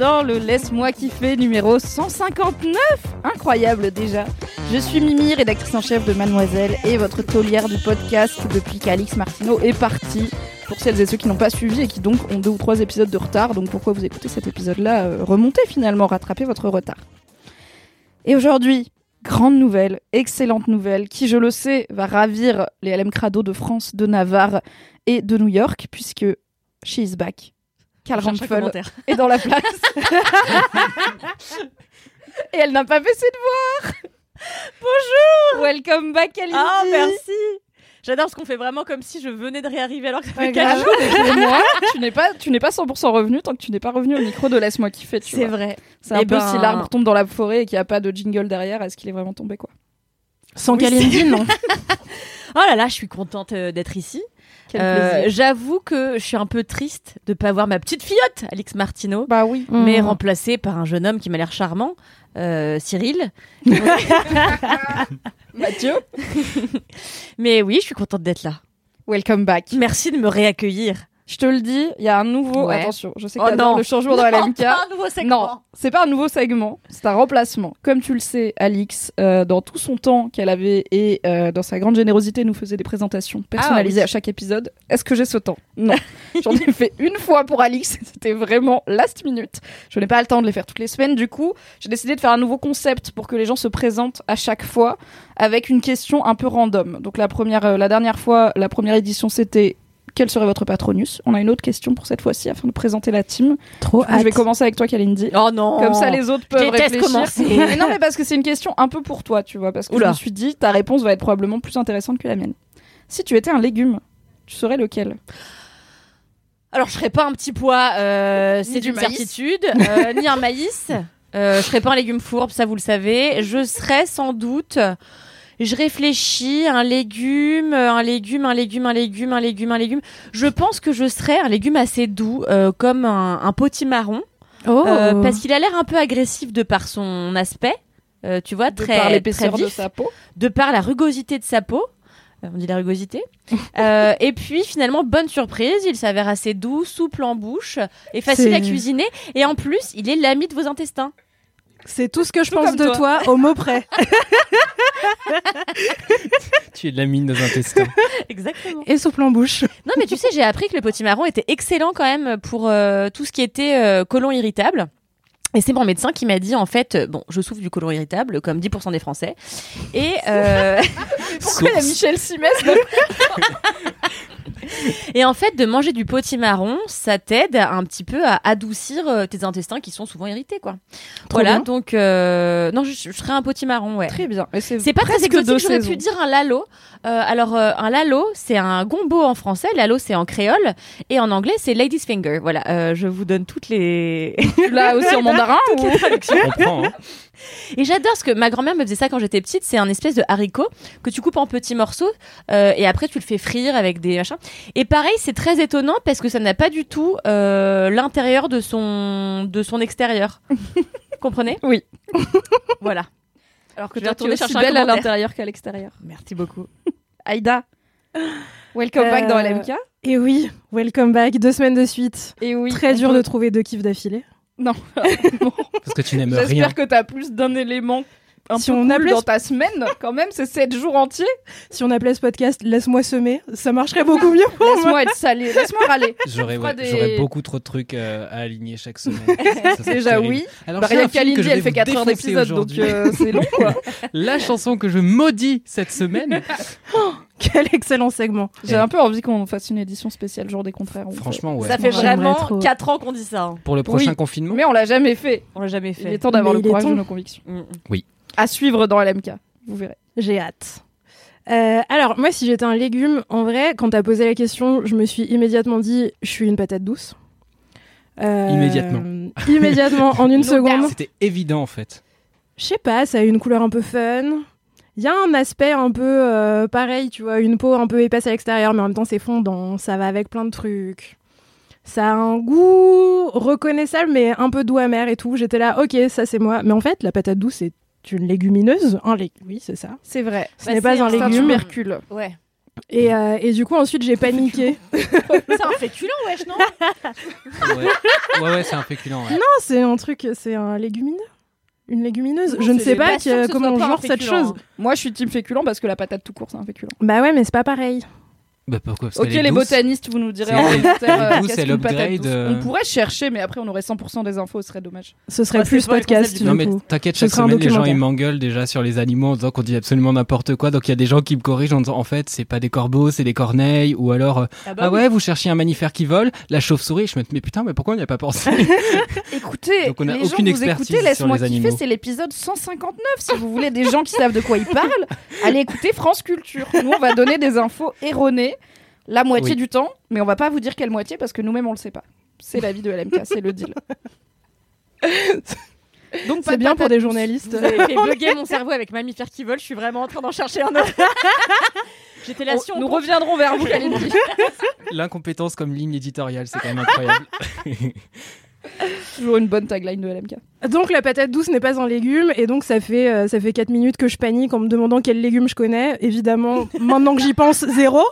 Dans le Laisse-moi kiffer numéro 159 Incroyable déjà Je suis Mimi, rédactrice en chef de Mademoiselle et votre taulière du podcast depuis qu'Alix Martineau est parti. Pour celles et ceux qui n'ont pas suivi et qui donc ont deux ou trois épisodes de retard, donc pourquoi vous écoutez cet épisode-là euh, Remontez finalement, rattrapez votre retard. Et aujourd'hui, grande nouvelle, excellente nouvelle, qui je le sais va ravir les LM Crado de France, de Navarre et de New York, puisque she is back. Karl Rampfel est dans la place. et elle n'a pas baissé de voir. Bonjour. Welcome back, Kalindi. Ah, merci J'adore ce qu'on fait vraiment comme si je venais de réarriver alors que ça fait Ouais, jours. mais pour moi, tu n'es pas, tu n'es pas 100% revenu tant que tu n'es pas revenu au micro de Laisse-moi kiffer. C'est vrai. C'est un Eh peu ben- si l'arbre tombe dans la forêt et qu'il n'y a pas de jingle derrière, est-ce qu'il est vraiment tombé quoi? Sans Oui, Kalindi, non. oh là là, je suis contente euh, d'être ici. Euh. J'avoue que je suis un peu triste de pas voir ma petite filleute, Alix Martineau, Bah oui. mais remplacée par un jeune homme qui m'a l'air charmant, euh, Cyril. Mathieu, Mais oui, je suis contente d'être là. welcome back. Merci de me réaccueillir. Je te le dis, il y a un nouveau. Ouais. Attention, je sais Oh a non. le changement dans la LMK. pas un nouveau segment. Non, c'est pas un nouveau segment, c'est un remplacement. Comme tu le sais, Alix, euh, dans tout son temps qu'elle avait et euh, dans sa grande générosité, nous faisait des présentations personnalisées Ah oui. à chaque épisode. Est-ce que j'ai ce temps? Non. J'en ai fait une fois pour Alix, c'était vraiment last minute. Je n'ai pas le temps de les faire toutes les semaines. Du coup, j'ai décidé de faire un nouveau concept pour que les gens se présentent à chaque fois avec une question un peu random. Donc la première, euh, la dernière fois, la première édition, c'était quel serait votre patronus? On a une autre question pour cette fois-ci afin de présenter la team. Trop Je vais commencer avec toi, Kalindi. Oh non Comme ça, les autres peuvent déteste réfléchir. commencer. Mais non, mais parce que c'est une question un peu pour toi, tu vois. Parce que Oula. je me suis dit, ta réponse va être probablement plus intéressante que la mienne. Si tu étais un légume, tu serais lequel? Alors, je serais pas un petit pois, euh, c'est du une maïs. certitude, euh, ni un maïs. Euh, je serais pas un légume fourbe, ça vous le savez. Je serais sans doute. Je réfléchis, un légume, un légume, un légume, un légume, un légume, un légume. Je pense que je serais un légume assez doux, euh, comme un, un potimarron, Oh euh, parce qu'il a l'air un peu agressif de par son aspect. euh, tu vois, De très, par très l'épaisseur de sa peau. de par la rugosité de sa peau. Euh, On dit la rugosité. Euh, et puis finalement, bonne surprise, il s'avère assez doux, souple en bouche et facile à cuisiner. Et en plus, il est l'ami de vos intestins. C'est tout ce que je Tout pense de toi. toi. au mot près. Tu es de la mine de nos intestins. Exactement. Et souple en bouche. Non, mais tu sais, j'ai appris que le potimarron était excellent quand même pour euh, tout ce qui était euh, côlon irritable. Et c'est mon médecin qui m'a dit en fait, euh, bon, je souffre du côlon irritable comme 10% des Français. Et euh, Pourquoi il y a Source. Michel Simès Et en fait, de manger du potimarron, ça t'aide un petit peu à adoucir euh, tes intestins qui sont souvent irrités, quoi. voilà, bien. donc euh, non, je, je serais un potimarron, ouais. Très bien. C'est pas très exotique, j'aurais pu dire un lalo. Euh, alors, un lalo, c'est un gombo en français, lalo c'est en créole, et en anglais c'est lady's finger. Voilà, je vous donne toutes les... Là aussi en mandarin ou... On comprend. Hein. Et j'adore ce que ma grand-mère me faisait ça quand j'étais petite. C'est un espèce de haricot que tu coupes en petits morceaux euh, et après tu le fais frire avec des machins. Et pareil, c'est très étonnant parce que ça n'a pas du tout euh, l'intérieur de son de son extérieur. Comprenez? Oui. Voilà. Alors que Je vais tu aussi chercher belle à l'intérieur qu'à l'extérieur. Merci beaucoup. Aïda, welcome back Euh, dans LMK. Et oui, welcome back, deux semaines de suite. Et oui, Très dur peut- de trouver deux kiffs d'affilée. Non. Parce que tu n'aimes rien. J'espère que t'as plus d'un élément un Si peu on cool appelait dans ta semaine, quand même, c'est 7 jours entiers. Si on appelait ce podcast Laisse-moi semer, ça marcherait beaucoup mieux pour moi. Laisse-moi être salé, laisse-moi râler. J'aurais ouais, des- beaucoup trop de trucs euh, à aligner chaque semaine. Ça, Déjà terrible. oui. Alors, Bah, rien je elle fait vous 4 heures d'épisode, donc aujourd'hui. euh, c'est long quoi. La chanson que je maudis cette semaine. Quel excellent segment. J'ai un peu envie qu'on fasse une édition spéciale jour des contraires. on Franchement, ouais. Ça fait vraiment trop. 4 ans qu'on dit ça. hein. Pour le prochain Oui. confinement. Mais on l'a jamais fait. On l'a jamais Il est fait. temps d'avoir le courage de nos convictions. Mm. À suivre dans LMK. Vous verrez. J'ai hâte. Euh, alors, moi, si j'étais un légume, en vrai, quand t'as posé la question, je me suis immédiatement dit, je suis une patate douce. Euh, Immédiatement. Immédiatement, en une seconde. C'était évident en fait. Je sais pas, ça a une couleur un peu fun. Il y a un aspect un peu euh, pareil, tu vois, une peau un peu épaisse à l'extérieur, mais en même temps c'est fondant, ça va avec plein de trucs. Ça a un goût reconnaissable, mais un peu doux amer et tout. J'étais là, ok, ça c'est moi. Mais en fait, la patate douce, c'est une légumineuse. Un lé- Oui, c'est ça. C'est vrai. Ce Bah, n'est pas c'est un un C'est un légume. tubercule. Ouais. Et, euh, et du coup, ensuite, j'ai paniqué. C'est un féculent, wesh, non? Ouais, ouais, ouais, c'est un féculent. ouais. Non, c'est un truc, c'est un légumineux. Une légumineuse. Non, je ne sais pas que- comment on genre cette chose. Moi, je suis team féculent parce que la patate tout court, c'est un féculent. Bah ouais, mais c'est pas pareil. Bah pourquoi? Parce Ok, les douce. botanistes, vous nous direz C'est- en commentaire est euh, euh. On pourrait chercher, mais après on aurait 100% des infos, ce serait dommage. Ce serait Ouais, plus podcast Non mais t'inquiète, chaque semaine les gens ils m'engueulent déjà sur les animaux en disant qu'on dit absolument n'importe quoi. Donc il y a des gens qui me corrigent en disant en fait c'est pas des corbeaux, c'est des corneilles. Ou alors euh, bah ah ouais vous cherchiez un mammifère qui vole, la chauve-souris. Je me dis mais putain mais pourquoi on n'y a pas pensé? Écoutez, Donc on a les aucune gens, vous expertise écoutez, laisse-moi sur les kiffer, animaux. c'est l'épisode 159. Si vous voulez des gens qui savent de quoi ils parlent, allez écouter France Culture. Nous, on va donner des infos erronées la moitié Oui. du temps, mais on va pas vous dire quelle moitié parce que nous-mêmes on le sait pas. C'est la vie de LMK, c'est le deal. Donc C'est bien pour des journalistes. Vous avez fait bugger mon cerveau avec mammifère qui vole. Je suis vraiment en train d'en chercher un autre. J'étais là, si on nous compte- reviendrons vers vous, Kalindi. L'incompétence comme ligne éditoriale, c'est quand même incroyable. Toujours une bonne tagline de LMK. Donc la patate douce n'est pas un légume et donc ça fait euh, ça fait 4 minutes que je panique en me demandant quel légume je connais. Évidemment, maintenant que j'y pense, zéro.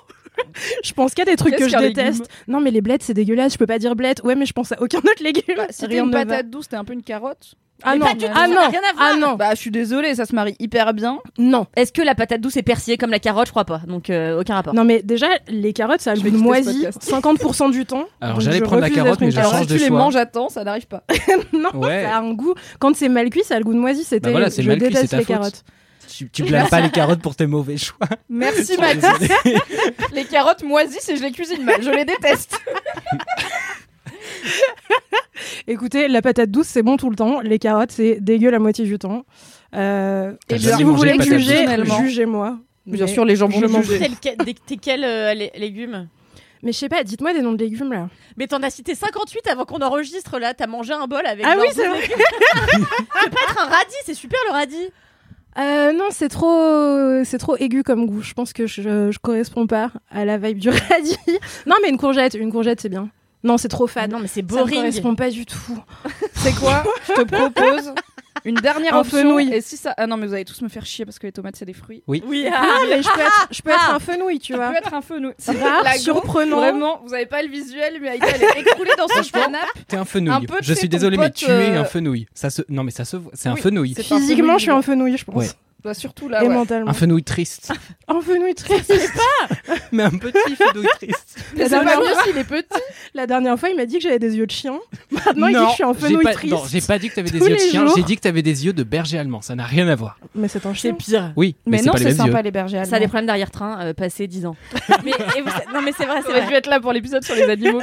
je pense qu'il y a des trucs que je déteste. légume Non mais les blettes c'est dégueulasse, je peux pas dire blette. Ouais mais je pense à aucun autre légume. Bah, si une patate douce, t'es un peu une carotte. Ah non, pas du tout, ah non, à voir. ah non, Bah, je suis désolée, ça se marie hyper bien. non. Est-ce que la patate douce est persillée comme la carotte? Je crois pas. Donc euh, aucun rapport. Non mais déjà les carottes ça a le Je goût vais de quitter ce moisi podcast. 50% du temps. Alors, j'allais je prendre la refuse carotte, d'être mais je Alors change si de tu les choix. manges à temps, ça n'arrive pas. non, Ouais. ça a un goût. Quand c'est mal cuit, ça a le goût de moisi. C'était. Bah voilà, c'est je déteste c'est ta les faute. carottes. Tu, tu blâmes pas les carottes pour tes mauvais choix. Merci Mathis. les carottes moisissent et je les cuisine mal. Je les déteste. Écoutez, la patate douce c'est bon tout le temps. Les carottes c'est dégueu la moitié du temps. Euh, et si vous voulez juger, jugez-moi. Bien Mais- sûr, les gens vont me juger. T'es quel euh, lé- légume Mais je sais pas, dites-moi des noms de légumes là. Mais t'en as cité 58 avant qu'on enregistre là. T'as mangé un bol avec. Ah oui, 12 c'est vrai. Ça peut pas être un radis, c'est super le radis. Euh, non, c'est trop, c'est trop aigu comme goût. Je pense que je, je correspond pas à la vibe du radis. non, mais une courgette, une courgette, c'est bien. Non, c'est trop fade. non, mais c'est ça me boring. correspond pas du tout. C'est quoi? Je te propose une dernière Un option. fenouil. Et si ça, ah non, mais vous allez tous me faire chier parce que les tomates c'est des fruits. Oui, Ah, mais je peux être, je peux être un fenouil, tu vois. peut être un fenouil. C'est rare, surprenant. Vraiment, vous avez pas le visuel, mais Aïda elle est écroulée dans son canapé. T'es un fenouil. Un peu, je suis désolé, mais tu es euh, un fenouil. Ça se... Non, mais ça se voit. C'est un Oui, fenouil. Physiquement, fenouil, je suis un fenouil, je pense. Bah, surtout là, Et ouais. mentalement. Un fenouil triste. Un fenouil triste. mais un petit fenouil triste. La c'est pas dernière mieux fois- s'il est petit. La dernière fois, il m'a dit que j'avais des yeux de chien. Maintenant, il dit que je suis un fenouil pas... triste. non, j'ai pas dit que t'avais des yeux de chien. J'ai dit que t'avais des yeux de berger allemand. Ça n'a rien à voir. Mais c'est un C'est chien. pire. Oui, mais, Mais c'est non, pas c'est mêmes yeux. sympa les bergers Ça a allemands. des problèmes d'arrière-train euh, passé 10 ans. mais, et vous- non, mais c'est vrai, c'est J'aurais vrai. dû être là pour l'épisode sur les animaux.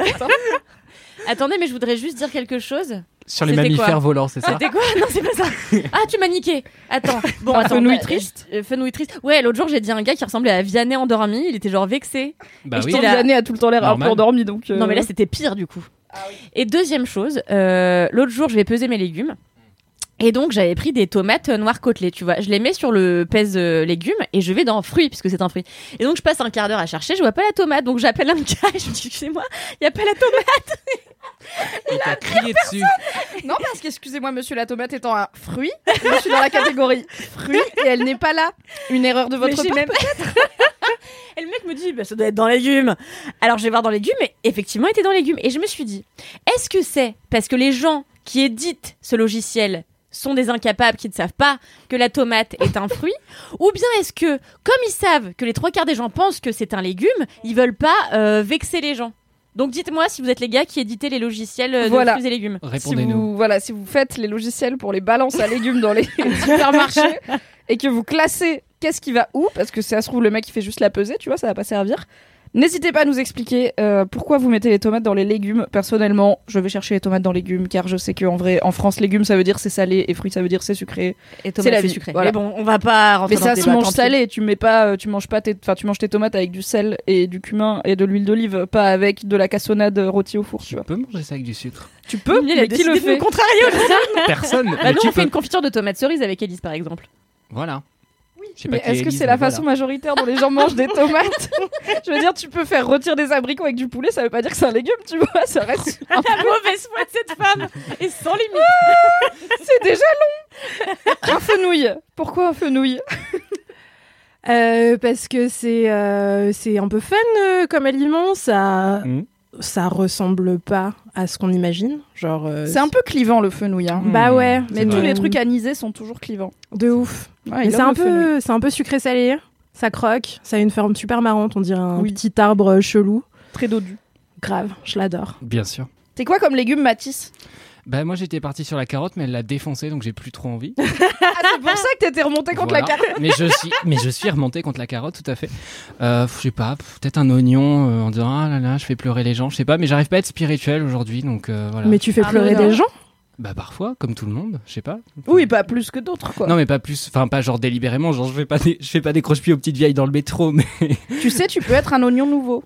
Attendez, mais je voudrais juste dire quelque chose. Sur les mammifères volants, c'est ça C'était quoi Non, c'est pas ça. Ah, tu m'as niqué. Attends. Bon, Un attends. fenouil bah, triste euh, Fenouil triste. Ouais, l'autre jour, j'ai dit à un gars qui ressemblait à Vianney endormi. Il était genre vexé. Bah Et oui. là- Vianney a tout le temps l'air un peu Normal. endormi donc. euh, Non, mais là, c'était pire du coup. Et deuxième chose, euh, l'autre jour, je vais peser mes légumes. Et donc, j'avais pris des tomates euh, noires côtelées, tu vois. Je les mets sur le pèse légumes et je vais dans fruits, puisque c'est un fruit. Et donc, je passe un quart d'heure à chercher, je vois pas la tomate. Donc, j'appelle un gars et je me dis, excusez-moi, il y a pas la tomate. Il t'a crié dessus. Non, parce qu'excusez-moi, monsieur la tomate étant un fruit, je suis dans la catégorie fruit et elle n'est pas là. Une erreur de votre part. même- Et le mec me dit, bah, ça doit être dans les légumes. Alors, je vais voir dans les légumes, et effectivement, il était dans les légumes. Et je me suis dit, est-ce que c'est parce que les gens qui éditent ce logiciel sont des incapables qui ne savent pas que la tomate est un fruit? Ou bien est-ce que, comme ils savent que les trois quarts des gens pensent que c'est un légume, ils veulent pas euh, vexer les gens? Donc dites-moi si vous êtes les gars qui éditez les logiciels euh, de Voilà. fruits et légumes. Si Répondez-nous. vous, voilà, si vous faites les logiciels pour les balances à légumes dans les supermarchés et que vous classez qu'est-ce qui va où Parce que ça se trouve, le mec, il fait juste la peser, tu vois, ça va pas servir. N'hésitez pas à nous expliquer euh, pourquoi vous mettez les tomates dans les légumes. Personnellement, je vais chercher les tomates dans les légumes car je sais qu'en vrai, en France, légumes ça veut dire c'est salé et fruits ça veut dire c'est sucré. Et C'est la c'est vie, sucré. voilà. Mais bon, on va pas rentrer Mais dans ça se mange salé. Tu mets pas, euh, tu manges pas, tes, enfin tu manges tes tomates avec du sel et du cumin et de l'huile d'olive, pas avec de la cassonade rôtie au four, tu Tu vois. peux manger ça avec du sucre. Tu peux, a mais qui le fait contrarier aujourd'hui. Personne. Bah mais nous, tu on fait peux. une confiture de tomates cerises avec Elise, par exemple. Voilà. Mais qui est-ce que c'est la façon majoritaire dont les gens mangent des tomates? Je veux dire, tu peux faire rôtir des abricots avec du poulet, ça veut pas dire que c'est un légume, tu vois, ça reste. La mauvaise foi de cette femme est sans limite. C'est déjà long Un fenouil Pourquoi un fenouil? Euh, parce que c'est euh, c'est un peu fun euh, comme aliment, ça Mhm. ça ressemble pas à ce qu'on imagine, genre euh, C'est un peu clivant le fenouil, hein. bah Mmh, ouais, Mais tous les trucs anisés sont toujours clivants. de ouf. Ouais, c'est un peu c'est un peu sucré salé, ça croque, ça a une forme super marrante, on dirait un Oui. petit arbre chelou. Très dodu. Grave, je l'adore. Bien sûr. T'es quoi comme légume, Mathis? Bah moi j'étais parti sur la carotte, mais elle l'a défoncée, donc j'ai plus trop envie. Ah, c'est pour ça que t'étais remonté contre la carte. mais je suis, mais je suis remonté contre la carotte, tout à fait. Euh, je sais pas, peut-être un oignon euh, en disant ah là là, je fais pleurer les gens, je sais pas, mais j'arrive pas à être spirituel aujourd'hui, donc euh, voilà. Mais tu fais Ah, pleurer des gens? Bah parfois, comme tout le monde, je sais pas. Oui, pas plus que d'autres, quoi. Non mais pas plus, enfin pas genre délibérément, genre je fais pas des, je fais pas des croche-pieds aux petites vieilles dans le métro, mais Tu sais, tu peux être un oignon nouveau.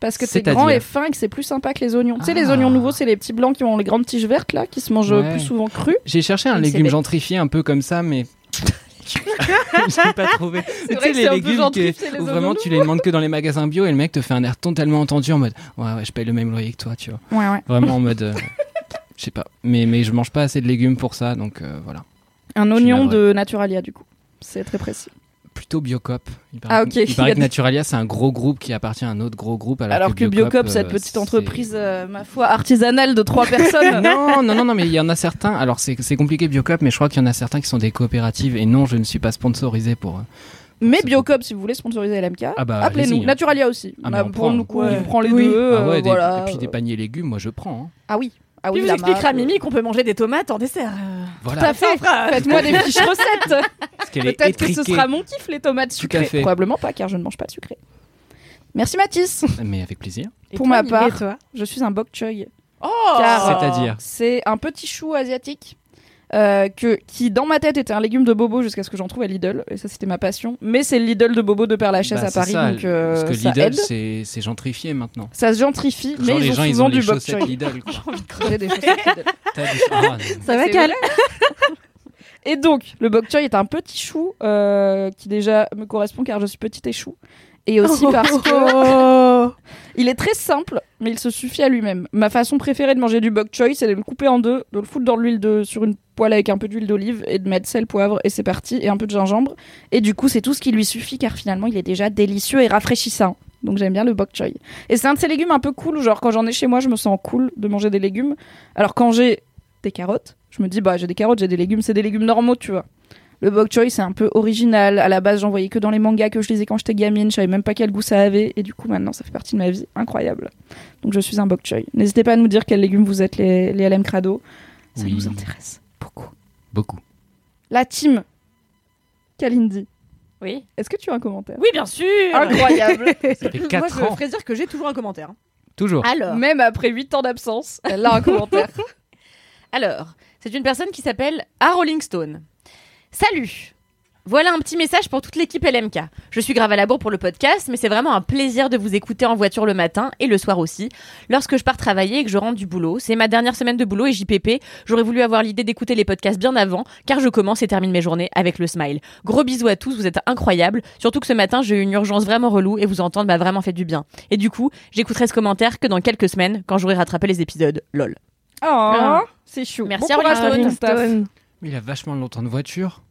Parce que c'est grand et fin et que c'est plus sympa que les oignons. Tu sais, les Ah. oignons nouveaux, c'est les petits blancs qui ont les grandes tiges vertes, là, qui se mangent Ouais. plus souvent crus. j'ai cherché un légume gentrifié un peu comme ça, mais j'ai pas trouvé. Tu sais que les légumes qui- les où vraiment tu les demandes que dans les magasins bio et le mec te fait un air totalement entendu en mode ouais ouais je paye le même loyer que toi, tu vois. Ouais, ouais. Vraiment en mode euh, je sais pas, mais mais je mange pas assez de légumes pour ça, donc euh, voilà. Un oignon de Naturalia, du coup. C'est très précis. Plutôt Biocop. Il paraît, Ah, ok. Il paraît que Naturalia, c'est un gros groupe qui appartient à un autre gros groupe. Alors, Alors que Biocop, cette euh, petite entreprise, euh, ma foi, artisanale de trois personnes. Non, non, non, non, mais il y en a certains. Alors, c'est compliqué Biocop, mais je crois qu'il y en a certains qui sont des coopératives. Et non, je ne suis pas sponsorisé pour. Mais Biocop, si vous voulez sponsoriser LMK, Ah bah, appelez-nous. hein. Naturalia aussi. Ah, On on prend, nous, ouais. on prend les Oui. deux. ah ouais, euh, des- voilà. et puis des paniers légumes, moi je prends. hein. Ah oui. Ah Puis oui, vous à marque. Mimi qu'on peut manger des tomates en dessert. euh. Voilà. Tout à fait. Faites-moi des fiches recettes. Peut-être que ce sera mon kiff, les tomates sucrées. Probablement pas, car je ne mange pas de sucré. Merci Mathis. Mais avec plaisir. Et Pour toi, ma part, Et toi? je suis un bok choy. Oh Car- C'est-à-dire C'est un petit chou asiatique euh, que, qui, dans ma tête, était un légume de bobo jusqu'à ce que j'en trouve à Lidl. Et ça, c'était ma passion. Mais c'est le Lidl de bobo de Père Lachaise Bah, à Paris. ça, donc euh, Parce que ça Lidl, aide. c'est c'est gentrifié maintenant. Ça se gentrifie, Genre, mais les ils gens, ont ils ont du bok chaussettes choy. Lidl. quoi. J'ai des chaussettes Lidl. T'as du- Ah. Ça va Cal Et donc, le bok choy est un petit chou euh, qui déjà me correspond car je suis petite et chou. Et aussi parce que Oh. il est très simple, mais il se suffit à lui-même. Ma façon préférée de manger du bok choy, c'est de le couper en deux, de le foutre dans l'huile de sur une poêle avec un peu d'huile d'olive et de mettre sel, poivre et c'est parti et un peu de gingembre. Et du coup, c'est tout ce qui lui suffit car finalement, il est déjà délicieux et rafraîchissant. Donc j'aime bien le bok choy. Et c'est un de ces légumes un peu cool, genre quand j'en ai chez moi, je me sens cool de manger des légumes. Alors quand j'ai des carottes, je me dis bah j'ai des carottes, j'ai des légumes, c'est des légumes normaux, tu vois. Le bok choy, c'est un peu original. À la base, j'en voyais que dans les mangas que je lisais quand j'étais gamine. Je savais même pas quel goût ça avait. Et du coup, maintenant, ça fait partie de ma vie. Incroyable. Donc, je suis un bok choy. N'hésitez pas à nous dire quels légumes vous êtes, les, les LM Crado. Ça Oui. nous intéresse beaucoup. Beaucoup. La team Kalindi. Oui. Est-ce que tu as un commentaire? Oui, bien sûr. Incroyable. Ça fait Moi, 4 je ans. ferais dire que j'ai toujours un commentaire. Toujours. Alors, Même après 8 ans d'absence, elle a un commentaire. alors, c'est une personne qui s'appelle A Rolling Stone. Salut. Voilà un petit message pour toute l'équipe LMK. Je suis grave à la bourre pour le podcast, mais c'est vraiment un plaisir de vous écouter en voiture le matin et le soir aussi. Lorsque je pars travailler et que je rentre du boulot, c'est ma dernière semaine de boulot et JPP. J'aurais voulu avoir l'idée d'écouter les podcasts bien avant, car je commence et termine mes journées avec le smile. Gros bisous à tous, vous êtes incroyables. Surtout que ce matin, j'ai eu une urgence vraiment relou et vous entendre m'a vraiment fait du bien. Et du coup, j'écouterai ce commentaire que dans quelques semaines, quand j'aurai rattrapé les épisodes. Lol. Oh, c'est chou. Merci bon à Mais il a vachement longtemps de voiture.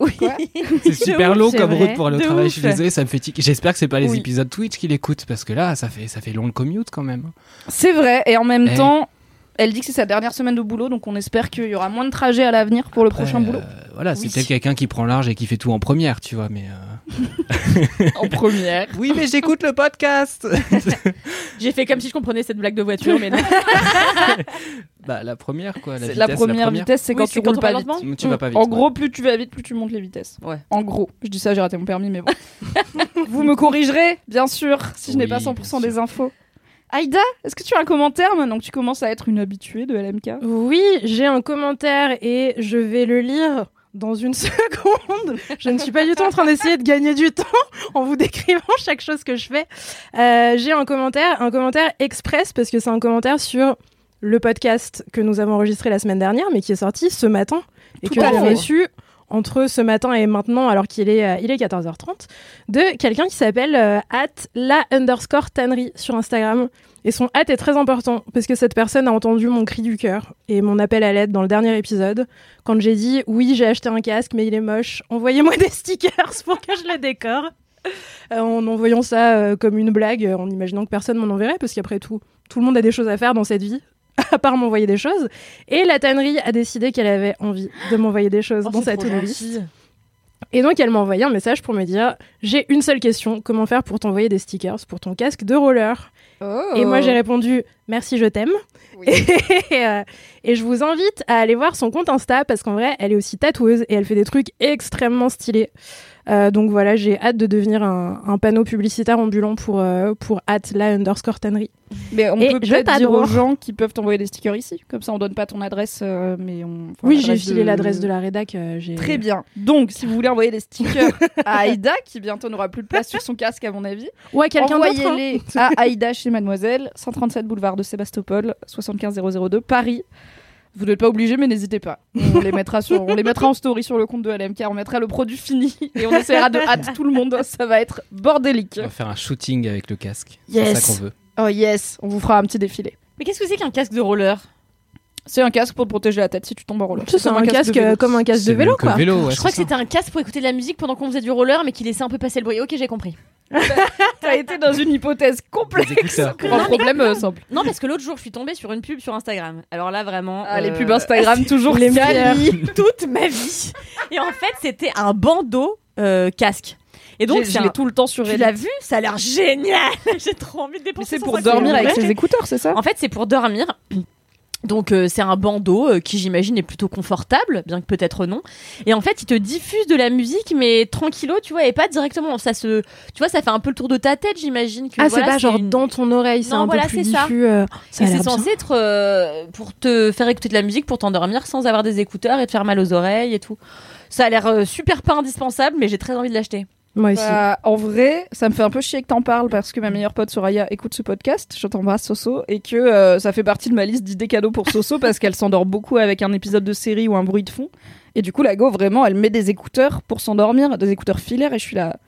Oui. C'est super long comme vrai. route pour aller au De travail. ouf. Je suis ça me fait tiquer. J'espère que c'est pas les Oui. épisodes Twitch qui l'écoutent parce que là, ça fait, ça fait long le commute quand même. C'est vrai. Et en même Eh. temps, elle dit que c'est sa dernière semaine de boulot. Donc, on espère qu'il y aura moins de trajets à l'avenir pour le prochain boulot. euh, voilà, c'est Oui. peut-être quelqu'un qui prend large et qui fait tout en première, tu vois. Mais euh, en première. Oui, mais j'écoute le podcast. J'ai fait comme si je comprenais cette blague de voiture, mais non. bah la première quoi. La, C'est- vitesse, La première vitesse, c'est Oui, quand tu quand roules pas vite. Tu vas pas vite. En ouais. gros, plus tu vas vite, plus tu montes les vitesses. Ouais. En gros, je dis ça, j'ai raté mon permis, mais bon. Vous me corrigerez, bien sûr, si je n'ai pas bien 100% sûr. des infos. Aïda, est-ce que tu as un commentaire maintenant que tu commences à être une habituée de LMK Oui, j'ai un commentaire et je vais le lire dans une seconde. Je ne suis pas du tout en train d'essayer de gagner du temps en vous décrivant chaque chose que je fais. Euh, j'ai un commentaire, un commentaire express parce que c'est un commentaire sur le podcast que nous avons enregistré la semaine dernière, mais qui est sorti ce matin et Tout que j'ai reçu entre ce matin et maintenant, alors qu'il est, euh, il est 14h30, de quelqu'un qui s'appelle euh, at la underscore tannerie sur Instagram. Et son hâte est très important parce que cette personne a entendu mon cri du cœur et mon appel à l'aide dans le dernier épisode quand j'ai dit oui j'ai acheté un casque mais il est moche, envoyez-moi des stickers pour que je le décore. Euh, en envoyant ça euh, comme une blague, en imaginant que personne m'en enverrait parce qu'après tout, tout le monde a des choses à faire dans cette vie à part m'envoyer des choses. Et la tannerie a décidé qu'elle avait envie de m'envoyer des choses Oh, dans sa gentil. Et donc elle m'a envoyé un message pour me dire j'ai une seule question, comment faire pour t'envoyer des stickers pour ton casque de roller? Et moi j'ai répondu merci je t'aime. Oh. Oui. Et, euh, et je vous invite à aller voir son compte Insta parce qu'en vrai elle est aussi tatoueuse et elle fait des trucs extrêmement stylés. Euh, donc voilà j'ai hâte de devenir un, un panneau publicitaire ambulant pour euh, pour at la underscore tannerie. Mais on Et peut peut-être dire aux gens qui peuvent t'envoyer des stickers ici. Comme ça, on donne pas ton adresse, euh, mais on. enfin, oui j'ai filé de- l'adresse de la rédac. euh, Très bien. Donc, si vous voulez envoyer des stickers à Aïda, qui bientôt n'aura plus de place sur son casque, à mon avis, Ou à quelqu'un d'autre. hein. envoyez-les à Aïda chez Mademoiselle, 137 boulevard de Sébastopol, 75002, Paris. Vous n'êtes pas obligé, mais n'hésitez pas. On les, mettra sur, on les mettra en story sur le compte de LMK, on mettra le produit fini et on essaiera de hâte tout le monde. Ça va être bordélique. On va faire un shooting avec le casque. Yes. C'est ça qu'on veut. Oh yes, on vous fera un petit défilé. Mais qu'est-ce que c'est qu'un casque de roller? C'est un casque pour te protéger la tête si tu tombes en roller. C'est comme un casque de vélo. euh, comme un casque de vélo quoi. le vélo, ouais, Je crois que c'était un casque pour écouter de la musique pendant qu'on faisait du roller, mais qui laissait un peu passer le bruit. Ok, j'ai compris. T'as été dans une hypothèse complexe pour un problème euh, simple. Non, parce que l'autre jour, je suis tombée sur une pub sur Instagram. Alors là, vraiment. Ah, les euh, pubs Instagram, toujours les quali. toute ma vie. Et en fait, c'était un bandeau euh, casque. Et donc, je un- l'ai tout le temps sur tu l'as vu? Ça a l'air génial. J'ai trop envie de dépenser. c'est pour 150 dormir avec ses écouteurs, c'est ça? En fait, c'est pour dormir. Donc euh, c'est un bandeau euh, qui j'imagine est plutôt confortable, bien que peut-être non. Et en fait, il te diffuse de la musique, mais tranquillo, tu vois, et pas directement. Ça se, tu vois, ça fait un peu le tour de ta tête, j'imagine. que Ah, voilà, c'est pas genre une- dans ton oreille, c'est un voilà, peu plus c'est ça. diffus. euh, ça Et a c'est censé être euh, pour te faire écouter de la musique, pour t'endormir sans avoir des écouteurs et te faire mal aux oreilles et tout. Ça a l'air euh, super pas indispensable, mais j'ai très envie de l'acheter. Moi aussi. Bah, en vrai, ça me fait un peu chier que t'en parles parce que ma meilleure pote Soraya écoute ce podcast, je t'embrasse Soso, et que euh, ça fait partie de ma liste d'idées cadeaux pour Soso parce qu'elle s'endort beaucoup avec un épisode de série ou un bruit de fond. Et du coup, la go, vraiment, elle met des écouteurs pour s'endormir, des écouteurs filaires, et je suis là.